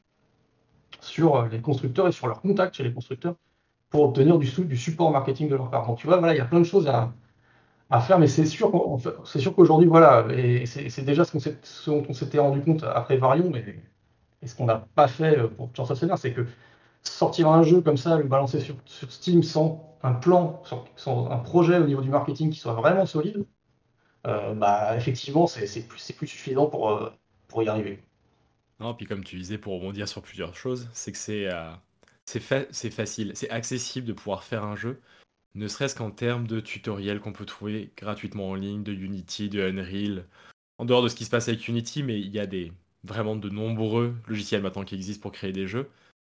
sur euh, les constructeurs et sur leurs contacts chez les constructeurs pour obtenir du, du support marketing de leur part. Donc tu vois, voilà, il y a plein de choses à, à faire, mais c'est sûr, c'est sûr qu'aujourd'hui, voilà, et c'est déjà ce, dont on s'était rendu compte après Varion, mais et ce qu'on n'a pas fait pour Chance of c'est que sortir un jeu comme ça, le balancer sur, Steam sans un plan, sans, un projet au niveau du marketing qui soit vraiment solide, euh, bah effectivement, c'est plus, suffisant pour, euh, pour y arriver. Non, puis comme tu disais, pour rebondir sur plusieurs choses, c'est que euh, c'est facile, c'est accessible de pouvoir faire un jeu ne serait-ce qu'en termes de tutoriels qu'on peut trouver gratuitement en ligne, de Unity, de Unreal, en dehors de ce qui se passe avec Unity, mais il y a des vraiment de nombreux logiciels maintenant qui existent pour créer des jeux.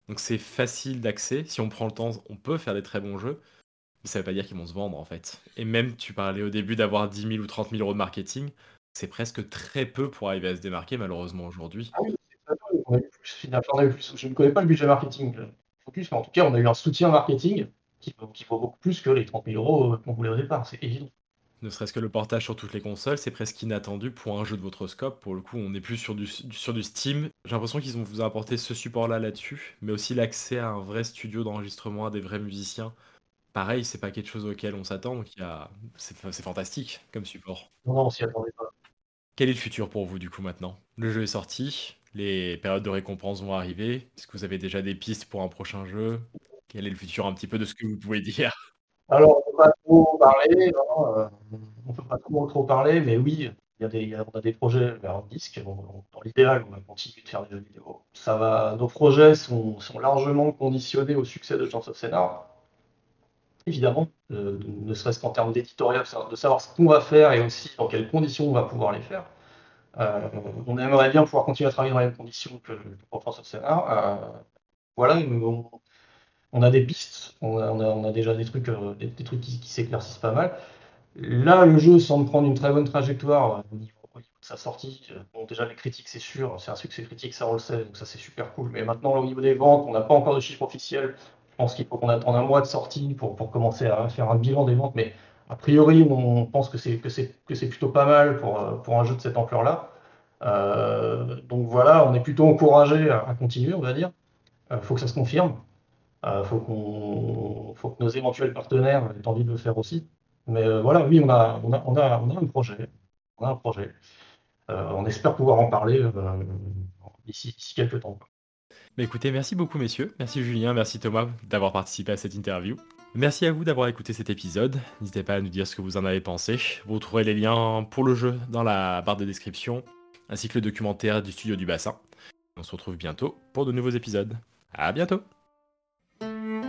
Donc c'est facile d'accès. Si on prend le temps, on peut faire des très bons jeux. Mais ça veut pas dire qu'ils vont se vendre en fait. Et même, tu parlais au début d'avoir 10 000 ou 30 000 euros de marketing. C'est presque très peu pour arriver à se démarquer malheureusement aujourd'hui. Ah oui. Je ne connais pas le budget marketing Focus, mais en tout cas, on a eu un soutien marketing qui, vaut beaucoup plus que les 30 000 euros qu'on voulait au départ, c'est évident. Ne serait-ce que le portage sur toutes les consoles, c'est presque inattendu pour un jeu de votre scope. Pour le coup, on n'est plus sur du, sur du Steam. J'ai l'impression qu'ils vont vous apporter ce support-là là-dessus, mais aussi l'accès à un vrai studio d'enregistrement, à des vrais musiciens. Pareil, c'est pas quelque chose auquel on s'attend, donc a... c'est fantastique comme support. Non, non, on s'y attendait pas. Quel est le futur pour vous du coup maintenant? Le jeu est sorti, les périodes de récompense vont arriver. Est-ce que vous avez déjà des pistes pour un prochain jeu? Quel est le futur un petit peu de ce que vous pouvez dire? Alors, on ne peut pas trop parler, hein, euh, on peut pas trop, trop parler, mais oui, y a des, on a des projets vers un disque. dans l'idéal, on va continuer de faire des jeux vidéo. Ça va, nos projets sont, largement conditionnés au succès de Chance of Scénar. Évidemment, euh, ne serait-ce qu'en termes d'éditorial, de savoir ce qu'on va faire et aussi dans quelles conditions on va pouvoir les faire. Euh, on aimerait bien pouvoir continuer à travailler dans les mêmes conditions que, pour Chance of Scénar. Euh, voilà, on, on, a des pistes, on a, déjà des trucs, des, trucs qui, s'éclaircissent pas mal. Là, le jeu semble prendre une très bonne trajectoire au niveau, de sa sortie. Bon, déjà, les critiques, c'est sûr, c'est un succès critique, ça on le donc ça c'est super cool. Mais maintenant, au niveau des ventes, on n'a pas encore de chiffres officiels. Je pense qu'il faut qu'on attende un mois de sortie pour, commencer à faire un bilan des ventes. Mais a priori, on pense que c'est, plutôt pas mal pour, pour un jeu de cette ampleur-là. Euh, donc voilà, on est plutôt encouragé à, continuer, on va dire. Il euh, faut que ça se confirme. Il euh, faut, qu'on, faut que nos éventuels partenaires aient envie de le faire aussi. Mais euh, voilà, oui, on a, on, a, on, a, un projet. On a un projet. Euh, on espère pouvoir en parler d'ici quelques temps. Mais écoutez, merci beaucoup messieurs. Merci Julien, merci Thomas d'avoir participé à cette interview. Merci à vous d'avoir écouté cet épisode. N'hésitez pas à nous dire ce que vous en avez pensé. Vous trouverez les liens pour le jeu dans la barre de description, ainsi que le documentaire du studio du bassin. On se retrouve bientôt pour de nouveaux épisodes. À bientôt Música